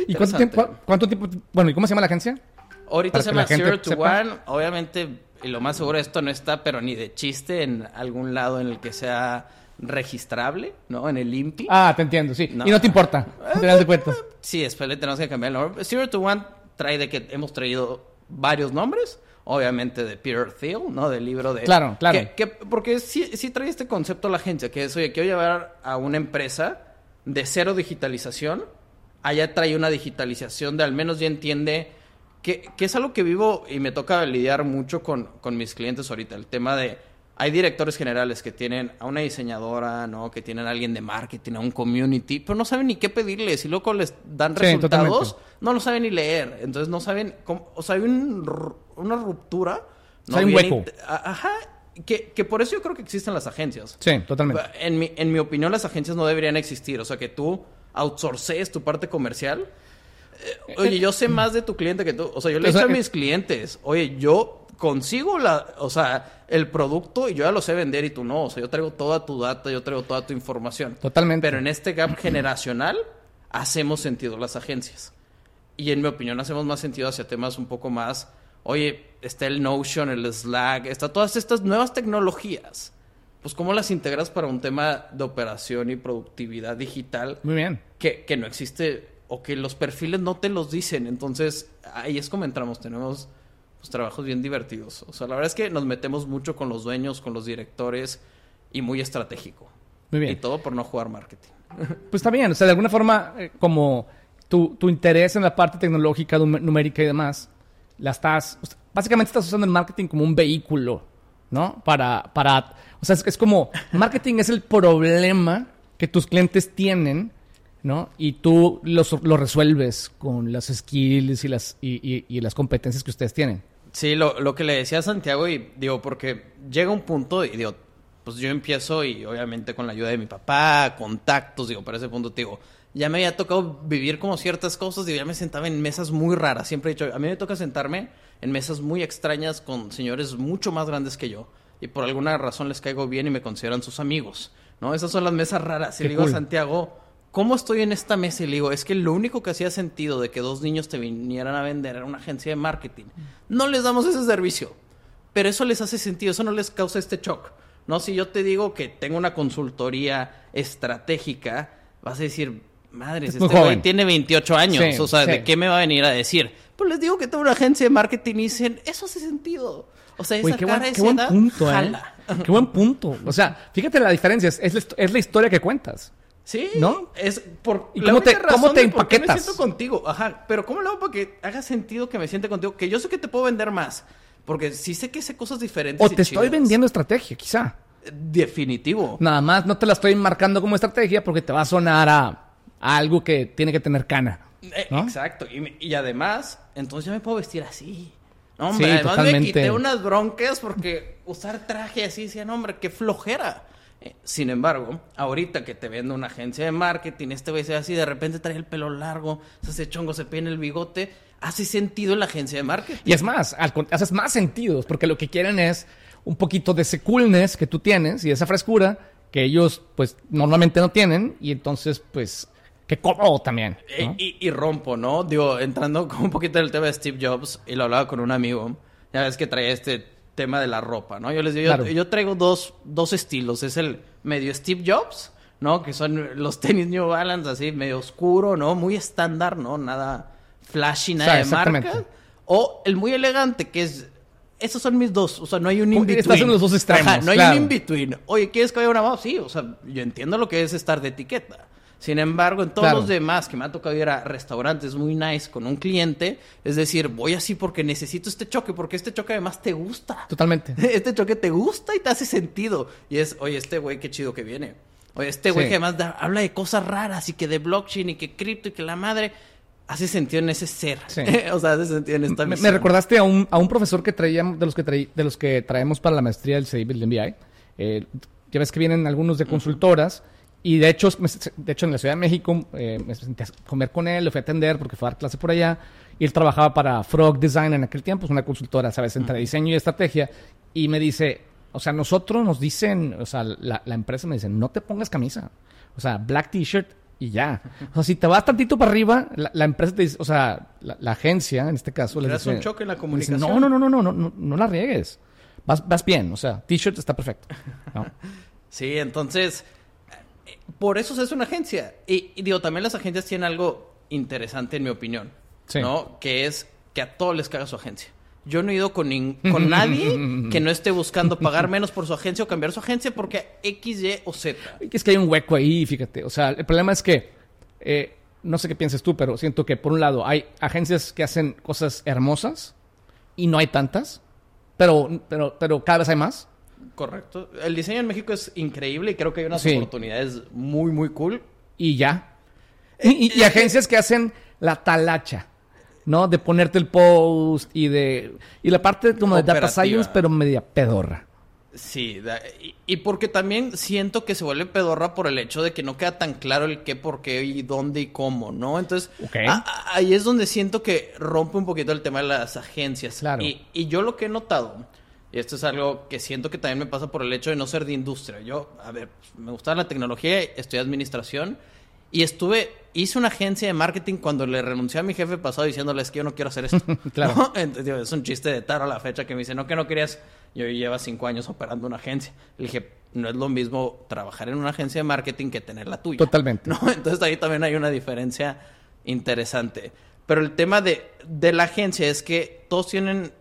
¿Y cuánto tiempo, cuánto tiempo, bueno, ¿y cómo se llama la agencia? Ahorita se llama Zero to One. Obviamente, y lo más seguro, esto no está, pero ni de chiste en algún lado en el que sea registrable, ¿no? En el INPI. Ah, te entiendo, sí. y no te importa, te das de cuenta. Sí, después le tenemos que cambiar el nombre. Zero to One trae de que hemos traído varios nombres. Obviamente de Peter Thiel, ¿no? Del libro de... Claro, claro. porque sí, sí trae este concepto a la agencia, que es, oye, quiero llevar a una empresa de cero digitalización. Allá trae una digitalización de al menos ya entiende que, es algo que vivo y me toca lidiar mucho con, con, mis clientes ahorita, el tema de, hay directores generales que tienen a una diseñadora, ¿no? Que tienen a alguien de marketing, a un community, pero no saben ni qué pedirles y luego les dan resultados, no lo saben ni leer, entonces no saben, cómo, o sea, hay una ruptura. ¿no? hay un hueco. Ajá, que, que, por eso yo creo que existen las agencias. Sí, totalmente. En mi, en mi opinión, las agencias no deberían existir. O sea, que tú outsources tu parte comercial Oye, yo sé más de tu cliente que tú. O sea, yo le he dicho a mis clientes, oye, yo consigo la, o sea, el producto y yo ya lo sé vender y tú no. O sea, yo traigo toda tu data, yo traigo toda tu información. Totalmente. Pero en este gap generacional hacemos sentido las agencias. Y en mi opinión hacemos más sentido hacia temas un poco más, oye, está el Notion, el Slack, está todas estas nuevas tecnologías. Pues cómo las integras para un tema de operación y productividad digital. Muy bien. Que, que no existe o que los perfiles no te los dicen. Entonces, ahí es como entramos. Tenemos pues, trabajos bien divertidos. O sea, la verdad es que nos metemos mucho con los dueños, con los directores y muy estratégico. Muy bien. Y todo por no jugar marketing. Pues está bien. O sea, de alguna forma, eh, como tu, tu, interés en la parte tecnológica, numérica y demás, la estás... Básicamente estás usando el marketing como un vehículo, ¿no? Para... para o sea, es, es como... Marketing es el problema que tus clientes tienen ¿no? Y tú lo resuelves con las skills y las, y, y, las competencias que ustedes tienen. Sí, lo, lo, que le decía a Santiago, y digo, porque llega un punto, y digo, pues yo empiezo, y obviamente con la ayuda de mi papá, contactos, digo, para ese punto, te digo, ya me había tocado vivir como ciertas cosas, digo, ya me sentaba en mesas muy raras, siempre he dicho, a mí me toca sentarme en mesas muy extrañas con señores mucho más grandes que yo, y por alguna razón les caigo bien y me consideran sus amigos, ¿no? Esas son las mesas raras, y le digo a Santiago ¿cómo estoy en esta mesa? Y le digo, es que lo único que hacía sentido de que dos niños te vinieran a vender era una agencia de marketing. No les damos ese servicio, pero eso les hace sentido, eso no les causa este shock. No, si yo te digo que tengo una consultoría estratégica, vas a decir, madre, este güey tiene 28 años, o sea, ¿de qué me va a venir a decir? Pues les digo que tengo una agencia de marketing y dicen, eso hace sentido. O sea, esa qué cara, buen, qué buen punto, ¿eh? Qué buen punto. O sea, fíjate la diferencia, es la historia que cuentas. Sí, ¿no? Es por ¿Y cómo te, cómo te empaquetas? me siento contigo, ajá, pero ¿cómo lo hago para que haga sentido que me siente contigo? Que yo sé que te puedo vender más, porque sí sé que sé cosas diferentes. O te estoy vendiendo estrategia, quizá. Definitivo. Nada más no te la estoy marcando como estrategia porque te va a sonar a, algo que tiene que tener cana. Eh, exacto, y, además, entonces yo me puedo vestir así. hombre, además me quité unas broncas porque usar traje así, decían, hombre, qué flojera. Sin embargo, ahorita que te vende una agencia de marketing, este güey se así, de repente trae el pelo largo, se hace chongo, se peina el bigote, hace sentido en la agencia de marketing. Y es más, haces más sentido, porque lo que quieren es un poquito de ese coolness que tú tienes y esa frescura que ellos, pues, normalmente no tienen, y entonces, pues, qué cómodo también. Y, y, rompo, ¿no? Digo, entrando con un poquito en el tema de Steve Jobs, y lo hablaba con un amigo, ya ves que traía este tema de la ropa, ¿no? Yo les digo, yo, traigo dos, dos estilos. Es el medio Steve Jobs, ¿no? Que son los tenis New Balance, así, medio oscuro, ¿no? Muy estándar, ¿no? Nada flashy, nada de marca. O el muy elegante, que es... Esos son mis dos. O sea, no hay un in-between. Estás en los dos extremos, no hay un in-between. Oye, ¿quieres que vaya una moda? Sí, o sea, yo entiendo lo que es estar de etiqueta. Sin embargo, en todos los demás que me ha tocado ir a restaurantes muy nice con un cliente, es decir, voy así porque necesito este choque, porque este choque además te gusta. Totalmente. Este choque te gusta y te hace sentido. Y es, oye, este güey qué chido que viene. Oye, este güey que además habla de cosas raras y que de blockchain y que cripto y que la madre hace sentido en ese ser. o sea, hace sentido en esta me, me, recordaste a un, a un profesor que traíamos, de los que, de los que traemos para la maestría del CIB, del MBI. Eh, ya ves que vienen algunos de consultoras. Y de hecho, de hecho, en la Ciudad de México eh, me senté a comer con él, lo fui a atender porque fue a dar clase por allá. Y él trabajaba para Frog Design en aquel tiempo, es una consultora, ¿sabes?, entre diseño y estrategia. Y me dice, o sea, nosotros nos dicen, o sea, la, empresa me dice, no te pongas camisa. O sea, black t-shirt y ya. O sea, si te vas tantito para arriba, la, empresa te dice, o sea, la, agencia, en este caso, le dice... un choque en la comunicación. no, no, no, no, no, no, no, la riegues. Vas, vas bien, o sea, t-shirt está perfecto. sí, entonces por eso se hace una agencia. Y, digo, también las agencias tienen algo interesante, en mi opinión, ¿no? Que es que a todos les caga su agencia. Yo no he ido con, con nadie que no esté buscando pagar menos por su agencia o cambiar su agencia porque X, Y o Z. Es que hay un hueco ahí, fíjate. O sea, el problema es que, eh, no sé qué piensas tú, pero siento que por un lado hay agencias que hacen cosas hermosas y no hay tantas, pero, pero, pero cada vez hay más. Correcto. El diseño en México es increíble y creo que hay unas oportunidades muy, muy cool. Y ya. Y, agencias que hacen la talacha, ¿no? De ponerte el post y de... Y la parte como de data science, pero media pedorra. Sí, y, porque también siento que se vuelve pedorra por el hecho de que no queda tan claro el qué, por qué y dónde y cómo, ¿no? Entonces, ahí es donde siento que rompe un poquito el tema de las agencias. Claro. Y, y, yo lo que he notado, y esto es algo que siento que también me pasa por el hecho de no ser de industria. Yo, a ver, me gustaba la tecnología, estudié administración y estuve, hice una agencia de marketing cuando le renuncié a mi jefe pasado diciéndoles que yo no quiero hacer esto. claro. es un chiste de taro a la fecha que me dice, no, que no querías yo lleva cinco años operando una agencia. Le dije, no es lo mismo trabajar en una agencia de marketing que tener la tuya. Totalmente. ¿no? Entonces ahí también hay una diferencia interesante. Pero el tema de, de la agencia es que todos tienen...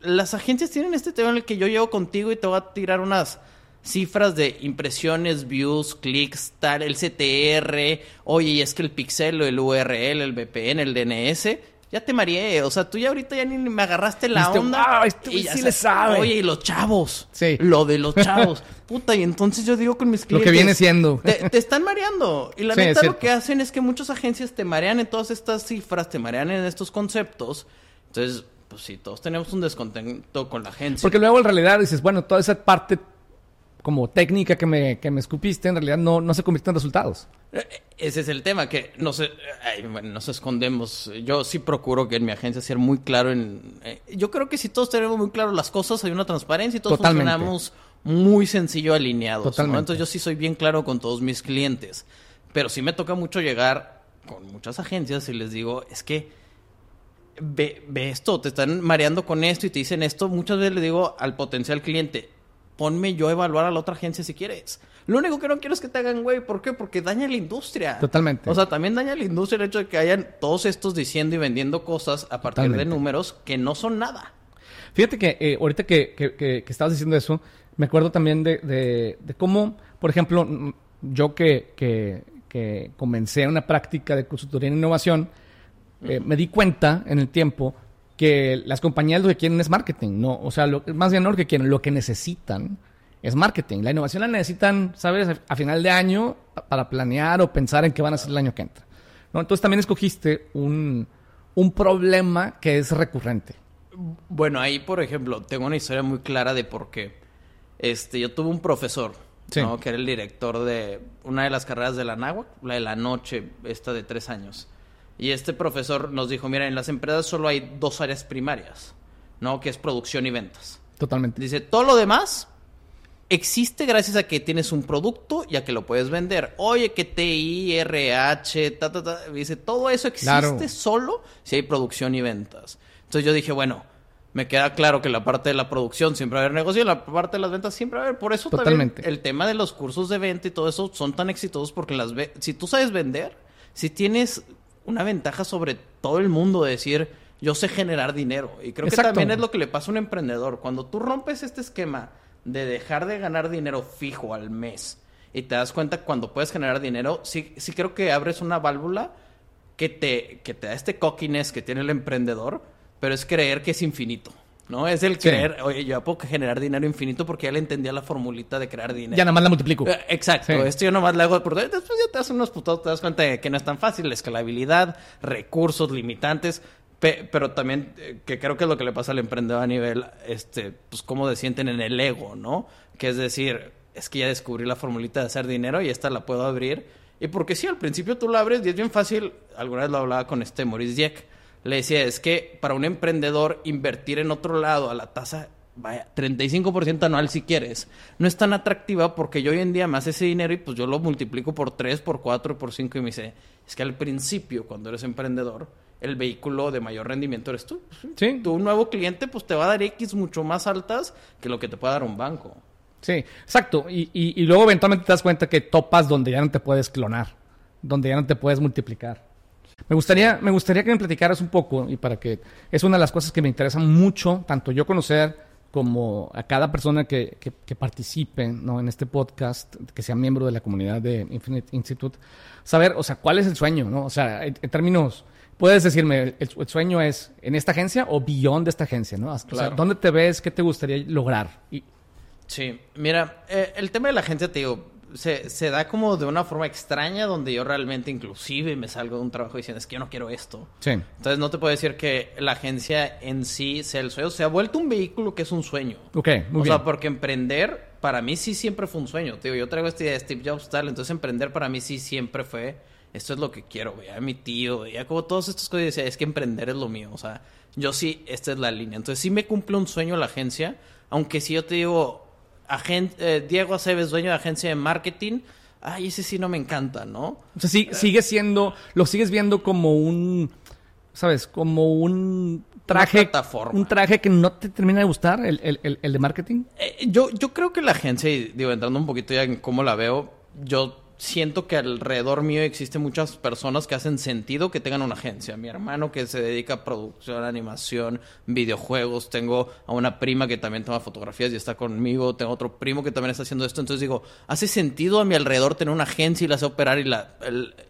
Las agencias tienen este tema en el que yo llevo contigo y te voy a tirar unas cifras de impresiones, views, clics, tal, el CTR, oye, y es que el pixel, el URL, el VPN, el DNS, ya te mareé. O sea, tú ya ahorita ya ni me agarraste la onda. este y sí le sabe. Oye, y los chavos. Sí. Lo de los chavos. Puta, y entonces yo digo con mis clientes. Lo que viene siendo. Te, están mareando. Y la neta lo que hacen es que muchas agencias te marean en todas estas cifras, te marean en estos conceptos. Entonces, pues sí, todos tenemos un descontento con la agencia. Porque luego en realidad dices, bueno, toda esa parte como técnica que me, que me escupiste, en realidad no, no se convierte en resultados. Eh, ese es el tema, que no se, bueno, nos escondemos. Yo sí procuro que en mi agencia sea muy claro en... Eh, yo creo que si todos tenemos muy claro las cosas, hay una transparencia y todos funcionamos muy sencillo alineados. Entonces yo sí soy bien claro con todos mis clientes. Pero sí me toca mucho llegar con muchas agencias y les digo, es que ve, ve esto, te están mareando con esto y te dicen esto. Muchas veces le digo al potencial cliente, ponme yo a evaluar a la otra agencia si quieres. Lo único que no quiero es que te hagan güey. ¿Por qué? Porque daña la industria. Totalmente. O sea, también daña la industria el hecho de que hayan todos estos diciendo y vendiendo cosas a partir de números que no son nada. Fíjate que eh, ahorita que, que, estabas diciendo eso, me acuerdo también de, de, cómo, por ejemplo, yo que, que, comencé una práctica de consultoría en innovación, eh, me di cuenta en el tiempo que las compañías lo que quieren es marketing, ¿no? O sea, lo, más bien no lo que quieren, lo que necesitan es marketing. La innovación la necesitan, ¿sabes? A final de año para planear o pensar en qué van a hacer el año que entra. ¿no? Entonces también escogiste un, un problema que es recurrente. Bueno, ahí, por ejemplo, tengo una historia muy clara de por qué. Este, yo tuve un profesor, ¿no? Que era el director de una de las carreras de la NAWAC, la de la noche, esta de tres años. Y este profesor nos dijo, mira, en las empresas solo hay dos áreas primarias, ¿no? Que es producción y ventas. Totalmente. Dice, todo lo demás existe gracias a que tienes un producto y a que lo puedes vender. Oye, que TI, RH, ta, ta, ta. Dice, todo eso existe solo si hay producción y ventas. Entonces yo dije, bueno, me queda claro que la parte de la producción siempre va a haber negocio y la parte de las ventas siempre va a haber. Por eso Totalmente. el tema de los cursos de venta y todo eso son tan exitosos porque las si tú sabes vender, si tienes una ventaja sobre todo el mundo de decir, yo sé generar dinero. Y creo que también es lo que le pasa a un emprendedor. Cuando tú rompes este esquema de dejar de ganar dinero fijo al mes y te das cuenta cuando puedes generar dinero, sí, sí creo que abres una válvula que te, que te da este cockiness que tiene el emprendedor, pero es creer que es infinito. ¿No? Es el creer, oye, yo puedo generar dinero infinito porque ya le entendía la formulita de crear dinero. Ya nada más la multiplico. Eh, exacto, esto yo nomás le hago por después ya te das unos putos, te das cuenta de que no es tan fácil, la escalabilidad, recursos limitantes, pero también eh, que creo que es lo que le pasa al emprendedor a nivel, este, pues cómo se sienten en el ego, ¿no? Que es decir, es que ya descubrí la formulita de hacer dinero y esta la puedo abrir. Y porque sí, al principio tú la abres y es bien fácil, alguna vez lo hablaba con este Maurice Dieck, le decía, es que para un emprendedor invertir en otro lado a la tasa, vaya, 35% anual si quieres, no es tan atractiva porque yo hoy en día me hace ese dinero y pues yo lo multiplico por 3, por 4, por 5 y me dice, es que al principio, cuando eres emprendedor, el vehículo de mayor rendimiento eres tú. Sí. Tu nuevo cliente pues te va a dar X mucho más altas que lo que te puede dar un banco. Sí, exacto. Y, y, y luego eventualmente te das cuenta que topas donde ya no te puedes clonar, donde ya no te puedes multiplicar. Me gustaría, me gustaría que me platicaras un poco, y para que es una de las cosas que me interesan mucho, tanto yo conocer como a cada persona que, que, participe ¿no? en este podcast, que sea miembro de la comunidad de Infinite Institute, saber, o sea, cuál es el sueño, ¿no? O sea, en, términos, puedes decirme, el, sueño es en esta agencia o beyond de esta agencia, ¿no? O sea, ¿dónde te ves? ¿Qué te gustaría lograr? Y... Sí, mira, eh, el tema de la agencia, te digo, se, se, da como de una forma extraña donde yo realmente inclusive me salgo de un trabajo diciendo es que yo no quiero esto. Sí. Entonces no te puedo decir que la agencia en sí sea el sueño. Se ha vuelto un vehículo que es un sueño. Ok, muy o bien. sea, porque emprender para mí sí siempre fue un sueño. Te digo, yo traigo esta idea de Steve Jobs tal. Entonces emprender para mí sí siempre fue esto es lo que quiero. Veía mi tío, ya como todas estas cosas. Decía, es que emprender es lo mío. O sea, yo sí, esta es la línea. Entonces sí me cumple un sueño la agencia. Aunque si yo te digo eh, Diego Aceves, dueño de agencia de marketing, ay, ese sí no me encanta, ¿no? O sea, sí, sigue siendo, lo sigues viendo como un, ¿sabes? Como un traje, un traje que no te termina de gustar, el, el, el de marketing. Eh, yo, yo creo que la agencia, y digo, entrando un poquito ya en cómo la veo, yo siento que alrededor mío existen muchas personas que hacen sentido que tengan una agencia. Mi hermano que se dedica a producción, animación, videojuegos. Tengo a una prima que también toma fotografías y está conmigo. Tengo otro primo que también está haciendo esto. Entonces digo, hace sentido a mi alrededor tener una agencia y la hace operar y la...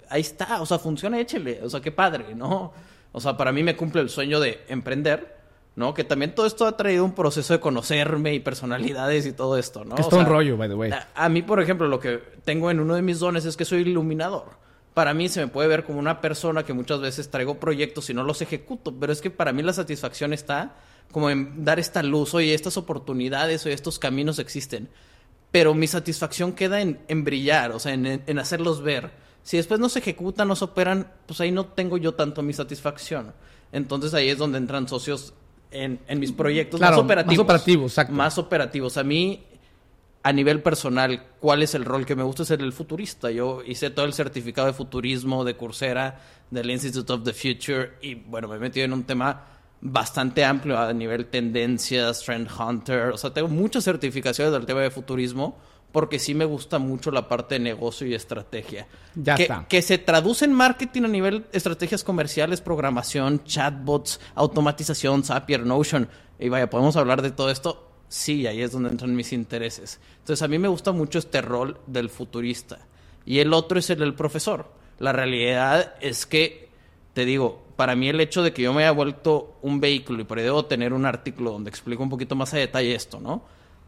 ahí está, o sea, funciona, échele. O sea, qué padre, ¿no? O sea, para mí me cumple el sueño de emprender ¿no? Que también todo esto ha traído un proceso de conocerme y personalidades y todo esto, ¿no? es todo un rollo, by the way. A, mí, por ejemplo, lo que tengo en uno de mis dones es que soy iluminador. Para mí se me puede ver como una persona que muchas veces traigo proyectos y no los ejecuto, pero es que para mí la satisfacción está como en dar esta luz, oye, estas oportunidades, oye, estos caminos existen. Pero mi satisfacción queda en, brillar, o sea, en, en hacerlos ver. Si después no se ejecutan, no se operan, pues ahí no tengo yo tanto mi satisfacción. Entonces ahí es donde entran socios en, mis proyectos más operativos. Más operativos, exacto. Más operativos. A mí, a nivel personal, ¿cuál es el rol que me gusta? Ser el futurista. Yo hice todo el certificado de futurismo de Coursera, del Institute of the Future, y bueno, me he metido en un tema bastante amplio a nivel tendencias, trend hunter. O sea, tengo muchas certificaciones del tema de futurismo porque sí me gusta mucho la parte de negocio y estrategia. Ya que, está. Que se traduce en marketing a nivel estrategias comerciales, programación, chatbots, automatización, Zapier, Notion. Y vaya, podemos hablar de todo esto. Sí, ahí es donde entran mis intereses. Entonces, a mí me gusta mucho este rol del futurista. Y el otro es el del profesor. La realidad es que, te digo, para mí el hecho de que yo me haya vuelto un vehículo y por ahí debo tener un artículo donde explico un poquito más a detalle esto, ¿no?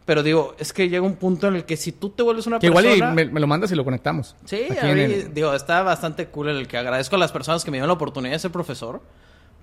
Pero digo, es que llega un punto en el que si tú te vuelves una persona... Que igual me, lo mandas y lo conectamos. Sí, a mí, digo, está bastante cool en el que agradezco a las personas que me dieron la oportunidad de ser profesor.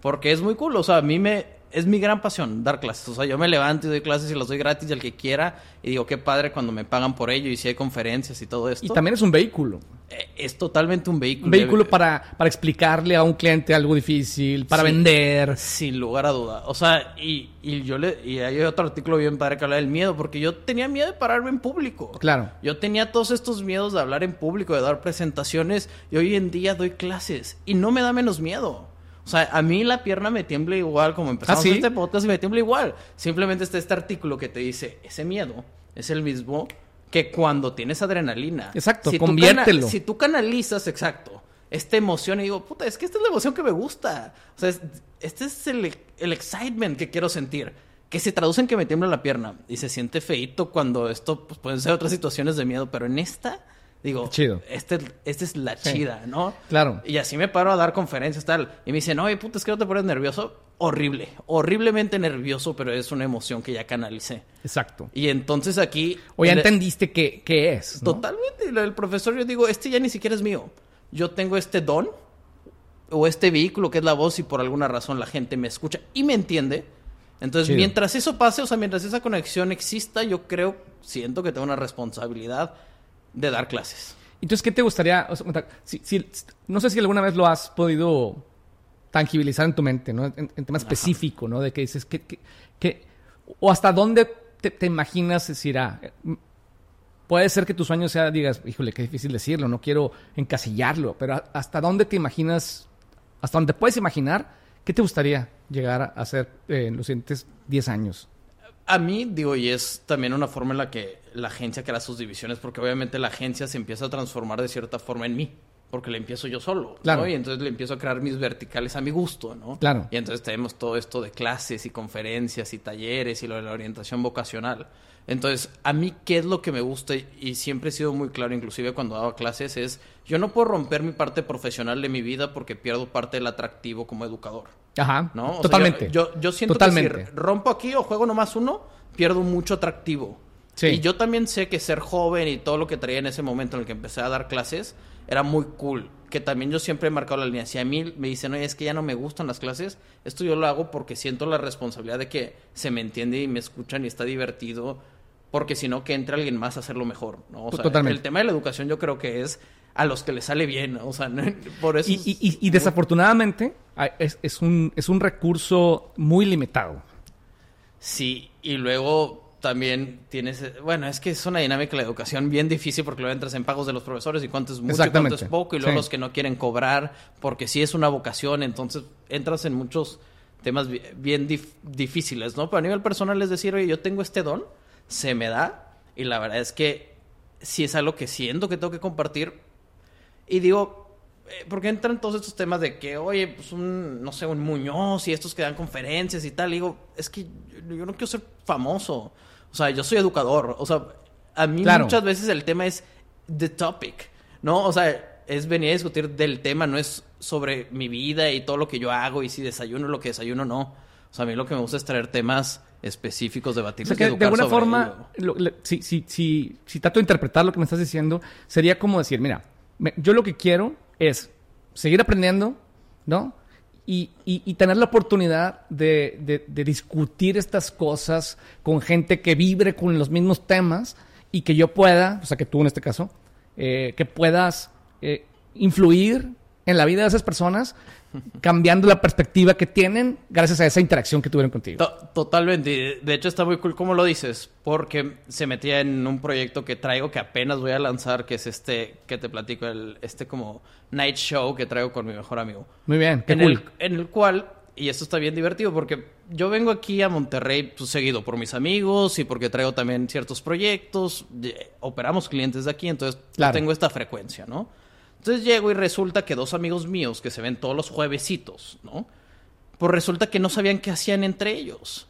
Porque es muy cool, o sea, a mí me, es mi gran pasión dar clases. O sea, yo me levanto y doy clases y las doy gratis al que quiera. Y digo, qué padre cuando me pagan por ello y si hay conferencias y todo esto. Y también es un vehículo. Eh, es totalmente un vehículo. Un vehículo para, para explicarle a un cliente algo difícil, para vender. Sin lugar a duda. O sea, y, y yo le. Y hay otro artículo bien padre que habla del miedo, porque yo tenía miedo de pararme en público. Claro. Yo tenía todos estos miedos de hablar en público, de dar presentaciones, y hoy en día doy clases. Y no me da menos miedo. O sea, a mí la pierna me tiembla igual, como empezamos ¿Ah, este podcast y me tiembla igual. Simplemente está este artículo que te dice, ese miedo es el mismo que cuando tienes adrenalina. Exacto, si conviértelo. si tú canalizas, exacto, esta emoción y digo, puta, es que esta es la emoción que me gusta. O sea, este es el, el excitement que quiero sentir. Que se traduce en que me tiembla la pierna. Y se siente feito cuando esto pues, pueden ser otras situaciones de miedo, pero en esta Digo, Chido. Este, esta es la chida, ¿no? Claro. Y así me paro a dar conferencias tal. Y me dicen, oye, puta, es que no te pones nervioso. Horrible. Horriblemente nervioso, pero es una emoción que ya canalicé. Exacto. Y entonces aquí... O ya entendiste qué, qué es. Totalmente. El profesor, yo digo, este ya ni siquiera es mío. Yo tengo este don o este vehículo que es la voz y por alguna razón la gente me escucha y me entiende. Entonces, mientras eso pase, o sea, mientras esa conexión exista, yo creo, siento que tengo una responsabilidad de dar clases. Entonces, ¿qué te gustaría? no sé si alguna vez lo has podido tangibilizar en tu mente, ¿no? En, tema específico, ¿no? De que dices, que, que, o hasta dónde te, imaginas decir, ah, puede ser que tu sueño sea, digas, híjole, qué difícil decirlo, no quiero encasillarlo, pero hasta dónde te imaginas, hasta dónde puedes imaginar, ¿qué te gustaría llegar a hacer en los siguientes 10 años? A mí, digo, y es también una forma en la que la agencia crea sus divisiones, porque obviamente la agencia se empieza a transformar de cierta forma en mí, porque le empiezo yo solo, claro. Y entonces le empiezo a crear mis verticales a mi gusto, ¿no? Claro. Y entonces tenemos todo esto de clases y conferencias y talleres y lo de la orientación vocacional. Entonces, a mí, ¿qué es lo que me gusta? Y siempre he sido muy claro, inclusive cuando daba clases, es, yo no puedo romper mi parte profesional de mi vida porque pierdo parte del atractivo como educador. Ajá. ¿no? Totalmente. yo, yo, siento que si rompo aquí o juego nomás uno, pierdo mucho atractivo. Y yo también sé que ser joven y todo lo que traía en ese momento en el que empecé a dar clases era muy cool. Que también yo siempre he marcado la línea. Si a mí me dicen, oye, es que ya no me gustan las clases, esto yo lo hago porque siento la responsabilidad de que se me entiende y me escuchan y está divertido. Porque si no, que entre alguien más a hacerlo mejor. ¿no? O sea, Totalmente. El tema de la educación yo creo que es a los que les sale bien. O sea, por eso. Y, y, desafortunadamente es, un, es un recurso muy limitado. Sí, y luego también tienes, bueno, es que es una dinámica de la educación bien difícil porque luego entras en pagos de los profesores y cuánto es mucho y cuánto es poco y luego los que no quieren cobrar porque sí es una vocación, entonces entras en muchos temas bien difíciles, ¿no? Pero a nivel personal es decir, oye, yo tengo este don, se me da y la verdad es que si es algo que siento que tengo que compartir y digo, eh, porque entran todos estos temas de que, oye, pues un, no sé, un Muñoz y estos que dan conferencias y tal. Y digo, es que yo no quiero ser famoso. O sea, yo soy educador. O sea, a mí muchas veces el tema es the topic, ¿no? O sea, es venir a discutir del tema, no es sobre mi vida y todo lo que yo hago y si desayuno lo que desayuno, no. O sea, a mí lo que me gusta es traer temas específicos, debatir. O sea, de alguna forma, si, si, si, si trato de interpretar lo que me estás diciendo, sería como decir, mira, yo lo que quiero es seguir aprendiendo, ¿no? Y, y, tener la oportunidad de, de, discutir estas cosas con gente que vibre con los mismos temas y que yo pueda, o sea, que tú en este caso, eh, que puedas eh, influir en la vida de esas personas cambiando la perspectiva que tienen gracias a esa interacción que tuvieron contigo. Totalmente. De hecho, está muy cool como lo dices, porque se metía en un proyecto que traigo que apenas voy a lanzar, que es este que te platico, el, este como night show que traigo con mi mejor amigo. Muy bien, qué en cool. El, en el cual, y esto está bien divertido, porque yo vengo aquí a Monterrey pues, seguido por mis amigos y porque traigo también ciertos proyectos, operamos clientes de aquí, entonces tengo esta frecuencia, ¿no? Entonces llego y resulta que dos amigos míos que se ven todos los juevesitos, ¿no? Pues resulta que no sabían qué hacían entre ellos.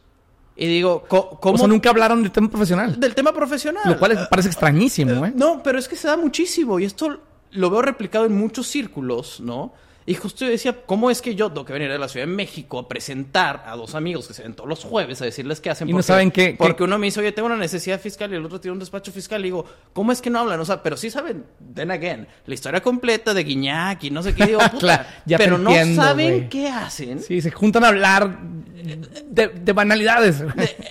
Y digo, ¿cómo? O sea, nunca hablaron del tema profesional. Del tema profesional. Lo cual parece extrañísimo, ¿eh? No, pero es que se da muchísimo. Y esto lo veo replicado en muchos círculos, ¿no? Y justo yo decía, ¿cómo es que yo tengo que venir a la Ciudad de México a presentar a dos amigos que se ven todos los jueves a decirles qué hacen? Y no saben qué. Porque uno me dice, oye, tengo una necesidad fiscal y el otro tiene un despacho fiscal. Y digo, ¿cómo es que no hablan? O sea, pero sí saben, then again, la historia completa de Guiñac y no sé qué. Digo, puta, pero no saben qué hacen. Sí, se juntan a hablar de, banalidades.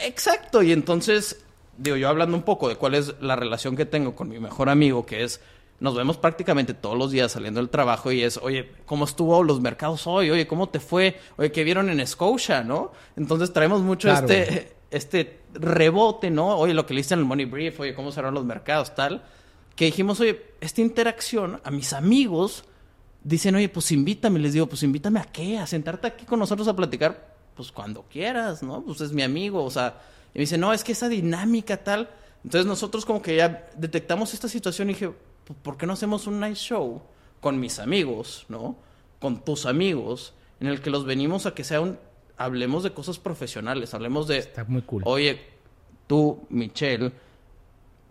exacto. Y entonces, digo, yo hablando un poco de cuál es la relación que tengo con mi mejor amigo, que es nos vemos prácticamente todos los días saliendo del trabajo y es, oye, ¿cómo estuvo los mercados hoy? Oye, ¿cómo te fue? Oye, ¿qué vieron en Scotia, no? Entonces traemos mucho este, este rebote, ¿no? Oye, lo que le en el Money Brief, oye, ¿cómo cerraron los mercados, tal? Que dijimos, oye, esta interacción a mis amigos dicen, oye, pues invítame. Les digo, pues invítame a qué? A sentarte aquí con nosotros a platicar, pues cuando quieras, ¿no? Pues es mi amigo, o sea, y me dice, no, es que esa dinámica tal. Entonces nosotros como que ya detectamos esta situación y dije, ¿por qué no hacemos un nice show con mis amigos, ¿no? Con tus amigos, en el que los venimos a que sea un... Hablemos de cosas profesionales, hablemos de... Está muy cool. Oye, tú, Michelle,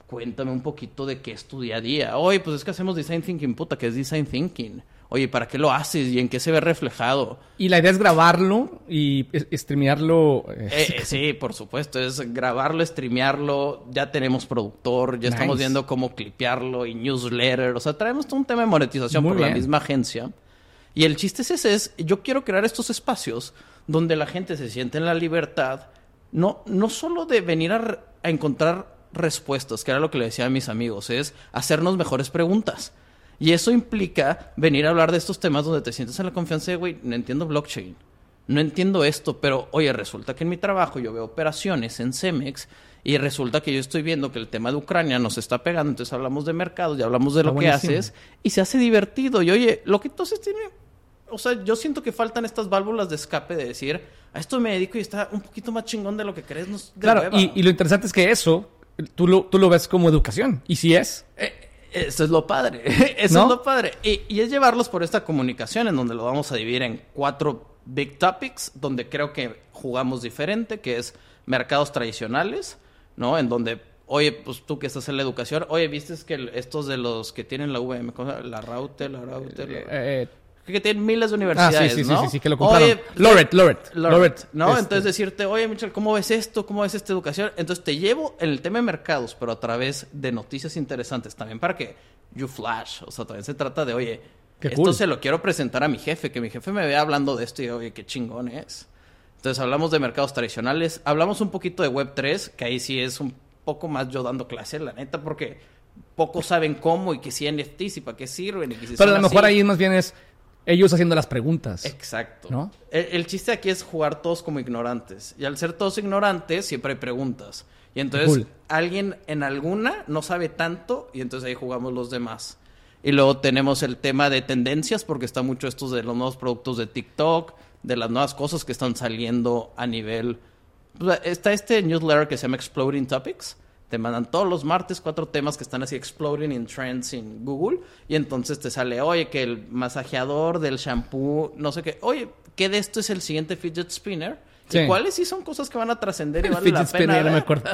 cuéntame un poquito de qué es tu día a día. Oye, pues es que hacemos design thinking, puta, ¿qué es design thinking? Oye, ¿para qué lo haces y en qué se ve reflejado? Y la idea es grabarlo y streamearlo. Eh, eh, sí, por supuesto, es grabarlo, streamearlo. Ya tenemos productor, ya estamos viendo cómo clipearlo y newsletter. O sea, traemos todo un tema de monetización por la misma agencia. Y el chiste es ese, es yo quiero crear estos espacios donde la gente se siente en la libertad, no, no solo de venir a, a encontrar respuestas, que era lo que le decía a mis amigos, es hacernos mejores preguntas. Y eso implica venir a hablar de estos temas donde te sientes en la confianza de, güey, no entiendo blockchain, no entiendo esto, pero oye, resulta que en mi trabajo yo veo operaciones en Cemex y resulta que yo estoy viendo que el tema de Ucrania nos está pegando, entonces hablamos de mercados y hablamos de lo que haces y se hace divertido. Y oye, lo que entonces tiene, o sea, yo siento que faltan estas válvulas de escape de decir, a esto me dedico y está un poquito más chingón de lo que crees. claro, y, lo interesante es que eso, tú lo, tú lo ves como educación, y si es... Eh, eso es lo padre. Eso es lo padre. Y, es llevarlos por esta comunicación en donde lo vamos a dividir en cuatro big topics, donde creo que jugamos diferente, que es mercados tradicionales, ¿no? En donde, oye, pues tú que estás en la educación, oye, ¿viste que estos de los que tienen la VM, la Raute, la Raute, eh, que tienen miles de universidades, ah, sí, sí, ¿no? Sí, sí, que lo compraron. Oye, Loret, Loret, Loret, ¿no? Este. Entonces decirte, oye, Michel, ¿cómo ves esto? ¿Cómo ves esta educación? Entonces te llevo en el tema de mercados, pero a través de noticias interesantes también para que you flash. O sea, también se trata de, oye, esto se lo quiero presentar a mi jefe, que mi jefe me vea hablando de esto y, oye, qué chingón es. Entonces hablamos de mercados tradicionales, hablamos un poquito de Web3, que ahí sí es un poco más yo dando clase, la neta, porque pocos saben cómo y que si NFTs y para qué sirven. Y que Pero a lo mejor ahí más bien es ellos haciendo las preguntas. Exacto. ¿no? El, chiste aquí es jugar todos como ignorantes. Y al ser todos ignorantes, siempre hay preguntas. Y entonces alguien en alguna no sabe tanto y entonces ahí jugamos los demás. Y luego tenemos el tema de tendencias, porque está mucho esto de los nuevos productos de TikTok, de las nuevas cosas que están saliendo a nivel... está este newsletter que se llama Exploding Topics. Te mandan todos los martes cuatro temas que están así exploding in trends en Google. Y entonces te sale, oye, que el masajeador del shampoo, no sé qué. Oye, ¿qué de esto es el siguiente fidget spinner? ¿Y cuáles sí son cosas que van a trascender y vale la pena? no me acuerdo.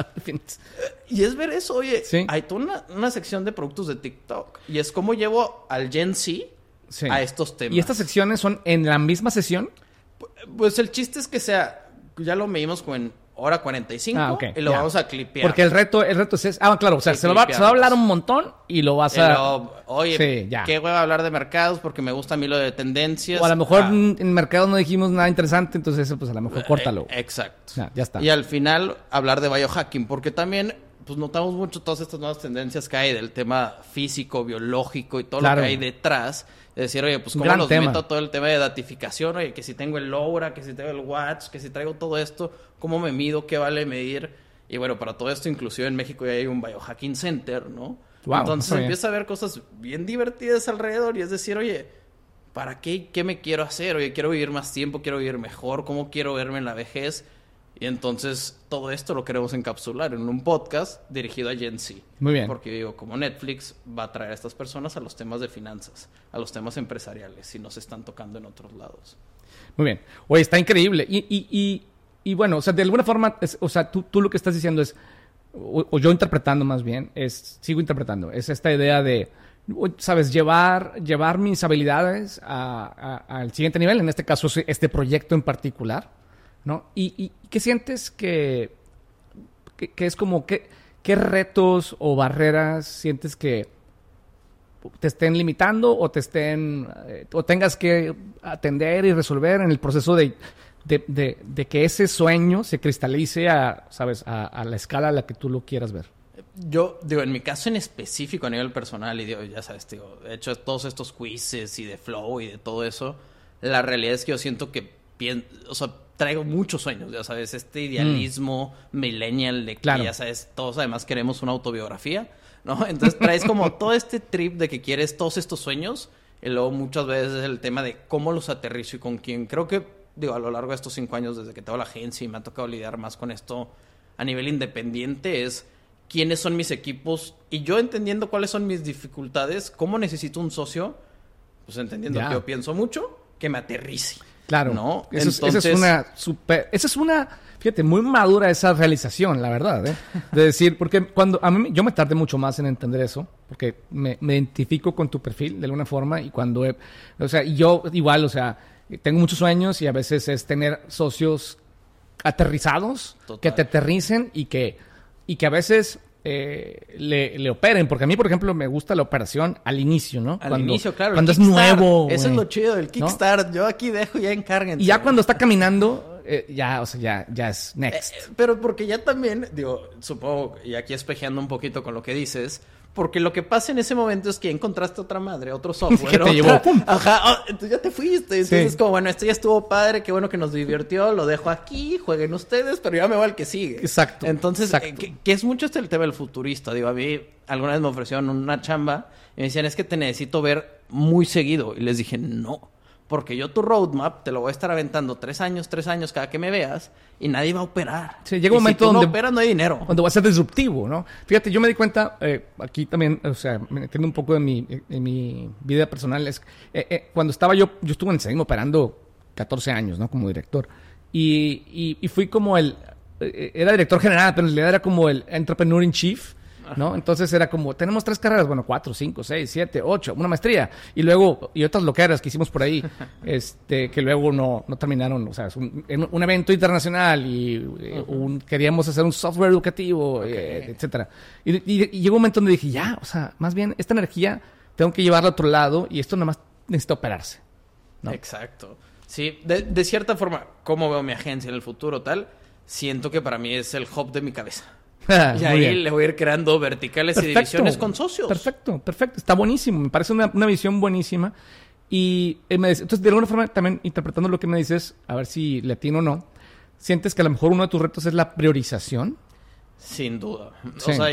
y es ver eso, oye, hay toda una, sección de productos de TikTok. Y es como llevo al Gen Z a estos temas. ¿Y estas secciones son en la misma sesión? Pues el chiste es que sea, ya lo medimos con hora 45 ah, y lo vamos a clipear. Porque el reto, el reto es, ah, claro, o sea, se, va, a hablar un montón y lo vas a... oye, ¿qué voy a hablar de mercados? Porque me gusta a mí lo de tendencias. O a lo mejor ah. en mercados no dijimos nada interesante, entonces eso pues a lo mejor eh, córtalo. exacto. Ya, está. Y al final hablar de biohacking, porque también pues notamos mucho todas estas nuevas tendencias que hay del tema físico, biológico y todo lo que hay detrás decir, oye, pues cómo los meto todo el tema de datificación, oye, que si tengo el LoRa, que si tengo el Watch, que si traigo todo esto, cómo me mido, qué vale medir. Y bueno, para todo esto, inclusive en México ya hay un Biohacking Center, ¿no? Entonces empieza a ver cosas bien divertidas alrededor y es decir, oye, ¿para qué? ¿Qué me quiero hacer? Oye, quiero vivir más tiempo, quiero vivir mejor, ¿cómo quiero verme en la vejez? Y entonces todo esto lo queremos encapsular en un podcast dirigido a Gen Z. Muy bien. Porque digo, como Netflix va a traer a estas personas a los temas de finanzas, a los temas empresariales, y no se están tocando en otros lados. Muy bien. Oye, está increíble. Y, y, y, y bueno, o sea, de alguna forma, o sea, tú, tú, lo que estás diciendo es, o, yo interpretando más bien, es, sigo interpretando, es esta idea de, sabes, llevar, llevar mis habilidades al siguiente nivel, en este caso este proyecto en particular ¿no? ¿Y, qué sientes que, que, es como, que, qué retos o barreras sientes que te estén limitando o te estén, eh, o tengas que atender y resolver en el proceso de, de, que ese sueño se cristalice a, ¿sabes? A, la escala a la que tú lo quieras ver? Yo, digo, en mi caso en específico a nivel personal, y digo, ya sabes, digo, he hecho todos estos quizzes y de flow y de todo eso, la realidad es que yo siento que, o sea, traigo muchos sueños, ya sabes, este idealismo mm. millennial de que, ya sabes, todos además queremos una autobiografía, ¿no? Entonces traes como todo este trip de que quieres todos estos sueños y luego muchas veces el tema de cómo los aterrizo y con quién. Creo que, digo, a lo largo de estos cinco años desde que tengo la agencia y me ha tocado lidiar más con esto a nivel independiente es quiénes son mis equipos y yo entendiendo cuáles son mis dificultades, cómo necesito un socio, pues entendiendo que yo pienso mucho, que me aterrice. Claro. ¿No? Eso es, esa es una super. Esa es una. Fíjate, muy madura esa realización, la verdad, ¿eh? De decir, porque cuando. A mí, yo me tardé mucho más en entender eso, porque me, identifico con tu perfil de alguna forma y cuando. o sea, yo igual, o sea, tengo muchos sueños y a veces es tener socios aterrizados, que te aterricen y que. Y que a veces eh, le, operen. Porque a mí, por ejemplo, me gusta la operación al inicio, ¿no? Al inicio, claro. Cuando es nuevo. Eso es lo chido del Kickstart. Yo aquí dejo ya encarguen. Y ya cuando está caminando, eh, ya, o sea, ya, ya es next. Eh, pero porque ya también, digo, supongo, y aquí espejeando un poquito con lo que dices, porque lo que pasa en ese momento es que encontraste otra madre, otro software. que te llevó, Ajá, oh, entonces ya te fuiste. Entonces es como, bueno, esto ya estuvo padre, qué bueno que nos divirtió, lo dejo aquí, jueguen ustedes, pero ya me voy al que sigue. Exacto. Entonces, eh, Que, es mucho este el tema del futurista. Digo, a mí alguna vez me ofrecieron una chamba y me decían, es que te necesito ver muy seguido. Y les dije, no. Porque yo tu roadmap te lo voy a estar aventando tres años, tres años cada que me veas y nadie va a operar. Sí, llega un momento donde. no operas, no hay dinero. Cuando va a ser disruptivo, ¿no? Fíjate, yo me di cuenta, eh, aquí también, o sea, metiendo un poco de mi, en mi vida personal, es. Eh, eh, cuando estaba yo, yo estuve en el operando 14 años, ¿no? Como director. Y, y, fui como el. Era director general, pero en realidad era como el entrepreneur in chief ¿no? Entonces era como, tenemos tres carreras, bueno, cuatro, cinco, seis, siete, ocho, una maestría. Y luego, y otras loqueras que hicimos por ahí, este, que luego no, no terminaron. O sea, es un, un evento internacional y eh, un, queríamos hacer un software educativo, eh, etcétera. Y, y, llegó un momento donde dije, ya, o sea, más bien, esta energía tengo que llevarla a otro lado y esto nada más necesita operarse. Exacto. Sí, de, de cierta forma, ¿cómo veo mi agencia en el futuro tal? Siento que para mí es el hub de mi cabeza. y ahí le voy a ir creando verticales y divisiones con socios. Perfecto, perfecto. Está buenísimo. Me parece una, visión buenísima. Y eh, entonces, de alguna forma, también interpretando lo que me dices, a ver si le atino o no, ¿sientes que a lo mejor uno de tus retos es la priorización? Sin duda. O sea,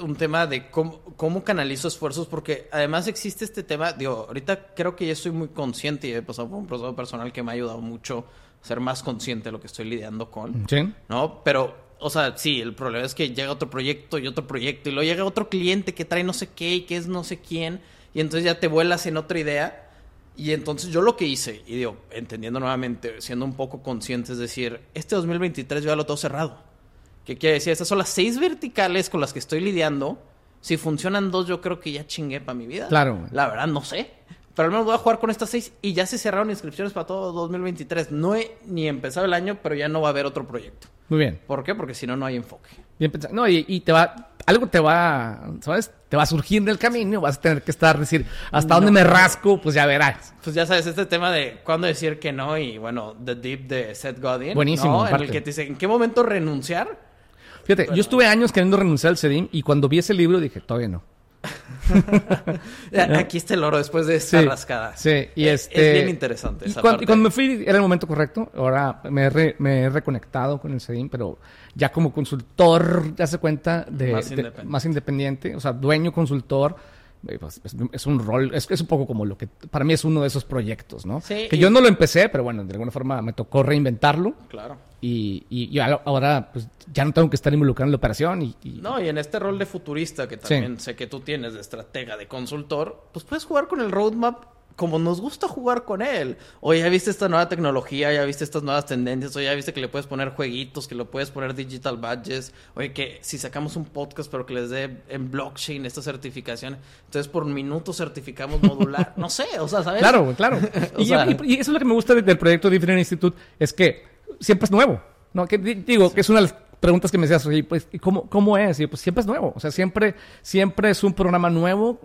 un tema de cómo, cómo, canalizo esfuerzos, porque además existe este tema, digo, ahorita creo que ya estoy muy consciente y he pasado por un proceso personal que me ha ayudado mucho a ser más consciente de lo que estoy lidiando con. Sí. ¿No? Pero o sea, sí, el problema es que llega otro proyecto y otro proyecto y luego llega otro cliente que trae no sé qué y que es no sé quién y entonces ya te vuelas en otra idea. Y entonces yo lo que hice, y digo, entendiendo nuevamente, siendo un poco consciente, es decir, este 2023 yo ya lo tengo cerrado. ¿Qué quiere decir? Estas son las seis verticales con las que estoy lidiando. Si funcionan dos, yo creo que ya chingué para mi vida. Claro. La verdad, no sé. Pero al menos voy a jugar con estas seis y ya se cerraron inscripciones para todo 2023. No he ni empezado el año, pero ya no va a haber otro proyecto. Muy bien. ¿Por qué? Porque si no, no hay enfoque. Bien pensado. No, y, te va, algo te va, ¿sabes? Te va a surgir del camino, vas a tener que estar, decir, hasta dónde me rasco, pues ya verás. Pues ya sabes, este tema de cuándo decir que no y bueno, The Deep de Seth Godin. Buenísimo. ¿no? En el que te dice, ¿en qué momento renunciar? Fíjate, yo estuve años queriendo renunciar al CEDIM y cuando vi ese libro dije, todavía no. Aquí está el oro después de esta rascada. Sí, y es, este... es bien interesante. Esa y, cuando, cuando, me fui era el momento correcto. Ahora me he, me he reconectado con el CEDIM, pero ya como consultor, ya se cuenta de más, independiente. más independiente, o sea, dueño consultor. Pues, es, un rol, es, es, un poco como lo que para mí es uno de esos proyectos, ¿no? Sí, que yo no lo empecé, pero bueno, de alguna forma me tocó reinventarlo. Claro. Y, y, ahora pues ya no tengo que estar involucrado en la operación. Y, No, y en este rol de futurista que también sé que tú tienes de estratega, de consultor, pues puedes jugar con el roadmap como nos gusta jugar con él. O ya viste esta nueva tecnología, ya viste estas nuevas tendencias, o ya viste que le puedes poner jueguitos, que le puedes poner digital badges, oye, que si sacamos un podcast pero que les dé en blockchain esta certificación, entonces por minuto certificamos modular, no sé, o sea, ¿sabes? Claro, claro. y, eso es lo que me gusta del proyecto Different Institute, es que siempre es nuevo. ¿no? Que, digo, que es una de las preguntas que me decías, oye, pues, ¿cómo, ¿cómo es? Y pues siempre es nuevo, o sea, siempre, siempre es un programa nuevo,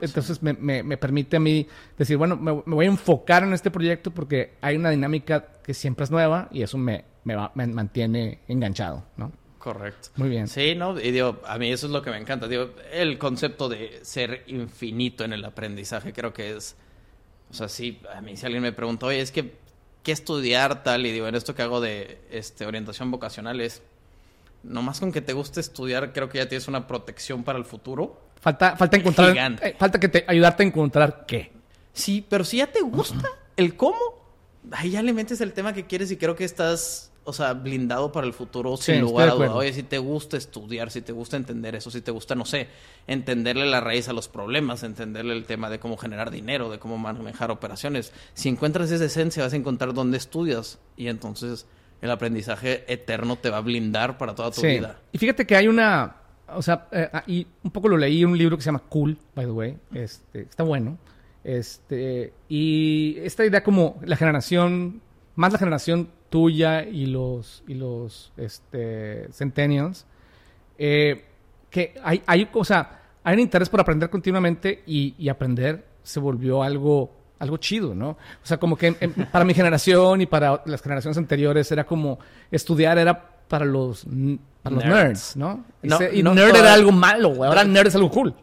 entonces me, me, permite a mí decir, bueno, me, voy a enfocar en este proyecto porque hay una dinámica que siempre es nueva y eso me, me, me mantiene enganchado, ¿no? Correcto. Muy bien. Sí, ¿no? Y digo, a mí eso es lo que me encanta. Digo, el concepto de ser infinito en el aprendizaje creo que es... O sea, sí, a mí si alguien me pregunta, oye, es que, ¿qué estudiar tal? Y digo, en esto que hago de este, orientación vocacional es nomás con que te guste estudiar, creo que ya tienes una protección para el futuro. Falta, falta encontrar. Eh, falta que te ayudarte a encontrar qué. Sí, pero si ya te gusta el cómo, ahí ya le metes el tema que quieres y creo que estás, o sea, blindado para el futuro sin lugar a duda. Oye, si te gusta estudiar, si te gusta entender eso, si te gusta, no sé, entenderle la raíz a los problemas, entenderle el tema de cómo generar dinero, de cómo manejar operaciones. Si encuentras esa esencia, vas a encontrar dónde estudias y entonces el aprendizaje eterno te va a blindar para toda tu vida. Y fíjate que hay una, o sea, eh, ah, y un poco lo leí en un libro que se llama Cool, by the way, este, está bueno, este, y esta idea como la generación, más la generación tuya y los, y los, este, centennials, eh, que hay, hay, o sea, hay un interés por aprender continuamente y, y aprender se volvió algo algo chido, ¿no? O sea, como que para mi generación y para las generaciones anteriores era como estudiar era para los, para los nerds. ¿no? y nerd era algo malo, güey. Ahora nerd es algo cool.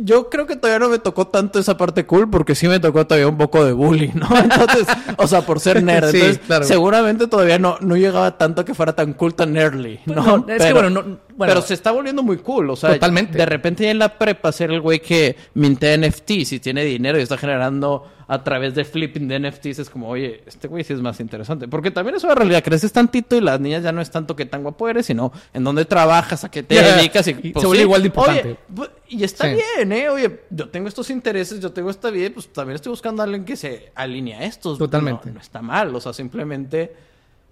Yo creo que todavía no me tocó tanto esa parte cool porque sí me tocó todavía un poco de bullying, ¿no? Entonces, o sea, por ser nerd. Entonces, seguramente todavía no, no llegaba tanto que fuera tan cool, tan nerdly, pues ¿no? es pero, que bueno, Pero se está volviendo muy cool, o sea, totalmente. de repente ya en la prepa ser el güey que mintea NFT, si tiene dinero y está generando a través de flipping de NFTs es como, oye, este güey sí es más interesante. Porque también es una realidad, creces tantito y las niñas ya no es tanto que tan guapo eres, sino en dónde trabajas, a qué te dedicas. Y, pues, se vuelve igual de importante. Pues, y está bien, ¿eh? Oye, yo tengo estos intereses, yo tengo esta vida, pues también estoy buscando a alguien que se alinea a estos. Totalmente. No, no está mal, o sea, simplemente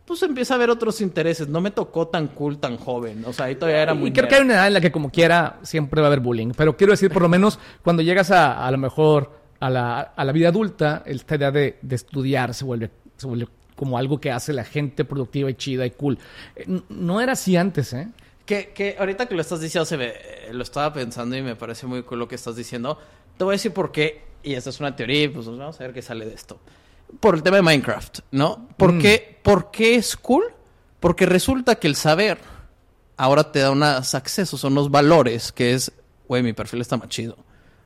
pues empieza a ver otros intereses. No me tocó tan cool, tan joven. O sea, ahí todavía era muy... Y creo que hay una edad en la que como quiera siempre va a haber bullying. Pero quiero decir, por lo menos cuando llegas a, a lo mejor a la, a la vida adulta, esta idea de, de estudiar se vuelve, se vuelve como algo que hace la gente productiva y chida y cool. Eh, no era así antes, ¿eh? Que, que ahorita que lo estás diciendo, se me, eh, lo estaba pensando y me parece muy cool lo que estás diciendo. Te voy a decir por qué, y esta es una teoría, pues vamos a ver qué sale de esto por el tema de Minecraft, ¿no? ¿Por, mm. qué, ¿Por qué es cool? Porque resulta que el saber ahora te da unos accesos, unos valores, que es, güey, mi perfil está más chido.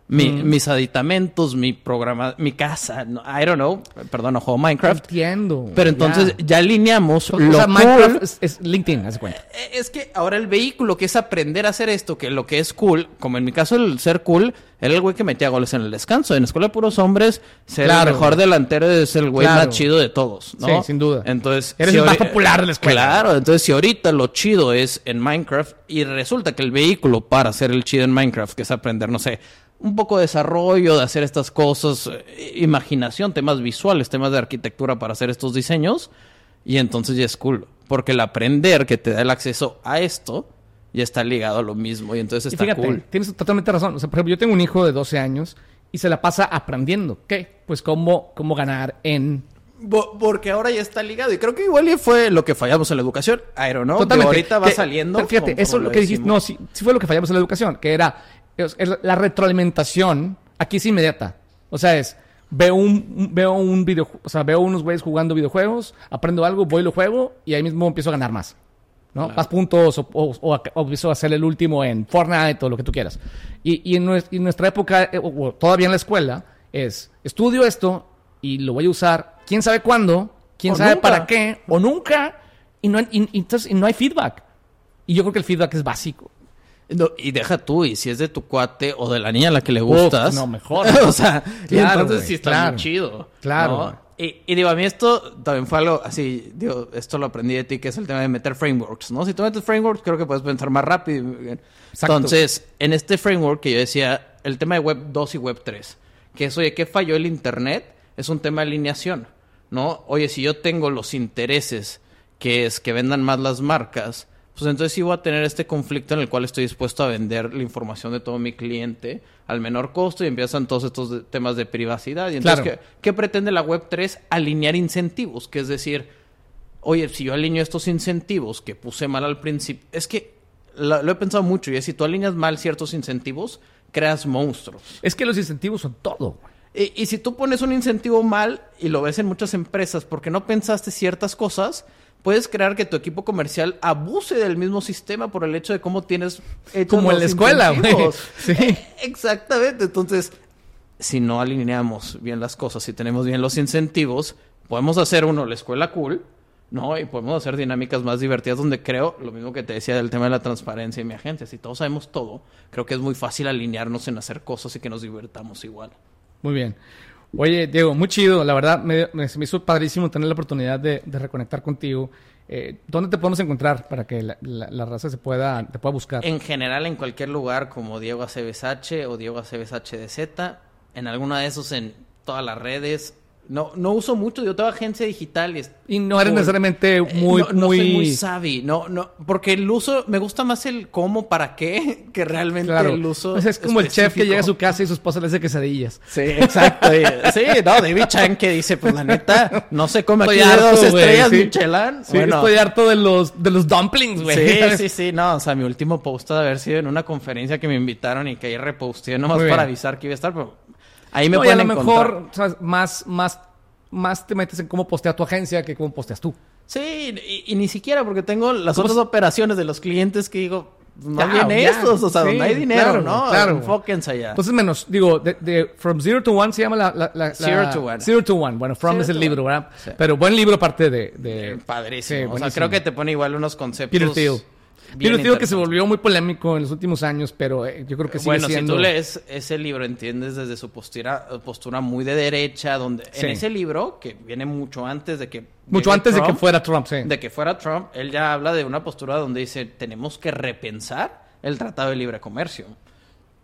Mm. Mis aditamentos, mi programa, mi casa, I don't know, perdón, no juego Minecraft. Entiendo. Pero entonces ya, alineamos lo o sea, Minecraft es, LinkedIn, haz cuenta. Eh, es que ahora el vehículo que es aprender a hacer esto, que lo que es cool, como en mi caso el ser cool, era el güey que metía goles en el descanso. En la escuela de puros hombres, ser el mejor delantero es el güey más chido de todos, ¿no? Sí, sin duda. Entonces, eres el más popular de la escuela. Claro, entonces si ahorita lo chido es en Minecraft y resulta que el vehículo para ser el chido en Minecraft, que es aprender, no sé, un poco de desarrollo, de hacer estas cosas, eh, imaginación, temas visuales, temas de arquitectura para hacer estos diseños. Y entonces ya es cool. Porque el aprender que te da el acceso a esto ya está ligado a lo mismo. Y entonces está cool. Tienes totalmente razón. O sea, por ejemplo, yo tengo un hijo de 12 años y se la pasa aprendiendo. ¿Qué? Pues cómo, cómo ganar en porque ahora ya está ligado. Y creo que igual fue lo que fallamos en la educación. I don't know. Totalmente. ahorita va saliendo. fíjate, eso lo que dijiste. No, sí, sí, fue lo que fallamos en la educación. Que era la retroalimentación aquí es inmediata. O sea, es, veo un, veo un video, o sea, veo unos güeyes jugando videojuegos, aprendo algo, voy y lo juego y ahí mismo empiezo a ganar más. ¿no? Más puntos o, empiezo a hacer el último en Fortnite o lo que tú quieras. Y, en, nuestra, época, eh, o, todavía en la escuela, es estudio esto y lo voy a usar, quién sabe cuándo, quién sabe para qué, o nunca, y no, entonces, y no hay feedback. Y yo creo que el feedback es básico y deja tú, y si es de tu cuate o de la niña a la que le gustas. no, mejor. o sea, entonces sí está muy chido. Claro. Y, digo, a mí esto también fue algo así, digo, esto lo aprendí de ti, que es el tema de meter frameworks, ¿no? Si tú metes frameworks, creo que puedes pensar más rápido. Entonces, en este framework que yo decía, el tema de Web 2 y Web 3, que es, oye, ¿qué falló el Internet? Es un tema de alineación, ¿no? Oye, si yo tengo los intereses, que es que vendan más las marcas, pues entonces sí voy a tener este conflicto en el cual estoy dispuesto a vender la información de todo mi cliente al menor costo y empiezan todos estos temas de privacidad. Y entonces, ¿qué, pretende la Web3? Alinear incentivos, que es decir, oye, si yo alineo estos incentivos que puse mal al principio, es que lo, he pensado mucho y es si tú alineas mal ciertos incentivos, creas monstruos. Es que los incentivos son todo. Y, y si tú pones un incentivo mal y lo ves en muchas empresas porque no pensaste ciertas cosas, puedes crear que tu equipo comercial abuse del mismo sistema por el hecho de cómo tienes como en la escuela sí. Exactamente. Entonces si no alineamos bien las cosas si tenemos bien los incentivos podemos hacer uno la escuela cool no y podemos hacer dinámicas más divertidas donde creo lo mismo que te decía del tema de la transparencia en mi agencia si todos sabemos todo creo que es muy fácil alinearnos en hacer cosas y que nos divertamos igual. Muy bien Oye, Diego, muy chido. La verdad, me, me, hizo padrísimo tener la oportunidad de, reconectar contigo. Eh, ¿Dónde te podemos encontrar para que la, raza se pueda, te pueda buscar? En general, en cualquier lugar como Diego ACBSH o Diego ACBSH En alguna de esos, en todas las redes. No, no uso mucho, yo tengo agencia digital y... no eres necesariamente muy... Eh, no, muy... soy muy savvy, no, no, porque el uso, me gusta más el cómo, para qué, que realmente el uso Es como el chef que llega a su casa y su esposa le hace quesadillas. Sí, exacto. sí, no, David Chan que dice, pues la neta, no sé cómo aquí harto, dos estrellas sí. Michelin. Sí, bueno, estoy harto de los, de los dumplings, güey. Sí, sí, sí, no, o sea, mi último post de haber sido en una conferencia que me invitaron y que ahí reposté nomás para avisar que iba a estar, pero Ahí me no, pueden y a lo mejor más, más, más te metes en cómo postea tu agencia que cómo posteas tú. Sí, y, ni siquiera porque tengo las otras operaciones de los clientes que digo, más bien estos, o sea, donde hay dinero, ¿no? Claro. Enfóquense allá. Entonces, menos, digo, de, From Zero to One se llama la... la, zero to One. Zero to One. Bueno, From es el libro, ¿verdad? Pero buen libro aparte de... de... Padrísimo. o sea, creo que te pone igual unos conceptos... Peter Thiel. Yo digo que se volvió muy polémico en los últimos años, pero eh, yo creo que sigue bueno, si tú lees ese libro, entiendes desde su postura, postura muy de derecha, donde en ese libro, que viene mucho antes de que... Mucho antes de que fuera Trump, sí. De que fuera Trump, él ya habla de una postura donde dice, tenemos que repensar el Tratado de Libre Comercio.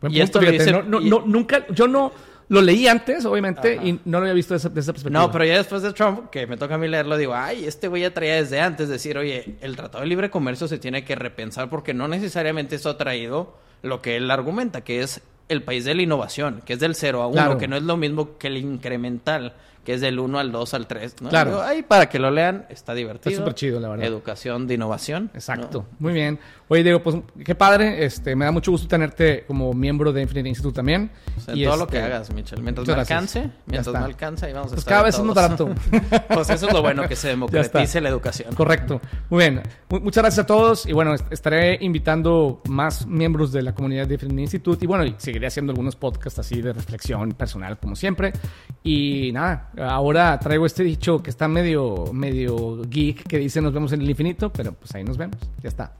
y esto dice, no, no, nunca, yo no lo leí antes, obviamente, y no lo había visto desde, esa perspectiva. No, pero ya después de Trump, que me toca a mí leerlo, digo, ay, este güey ya traía desde antes decir, oye, el Tratado de Libre Comercio se tiene que repensar porque no necesariamente eso ha traído lo que él argumenta, que es el país de la innovación, que es del 0 a 1, que no es lo mismo que el incremental que es del 1 al 2 al 3. ¿no? Claro. ahí para que lo lean, está divertido. Está súper chido, la verdad. Educación de innovación. Exacto. Muy bien. Oye, Diego, pues qué padre. Este, me da mucho gusto tenerte como miembro de Infinite Institute también. En todo lo que este, hagas, Michelle. Mientras me alcance, mientras me alcance, ahí vamos a pues cada vez es más barato. pues eso es lo bueno, que se democratice la educación. Correcto. Muy bien. muchas gracias a todos. Y bueno, estaré invitando más miembros de la comunidad de Infinite Institute. Y bueno, seguiré haciendo algunos podcasts así de reflexión personal, como siempre. Y nada, ahora traigo este dicho que está medio, medio geek, que dice nos vemos en el infinito, pero pues ahí nos vemos. Ya está.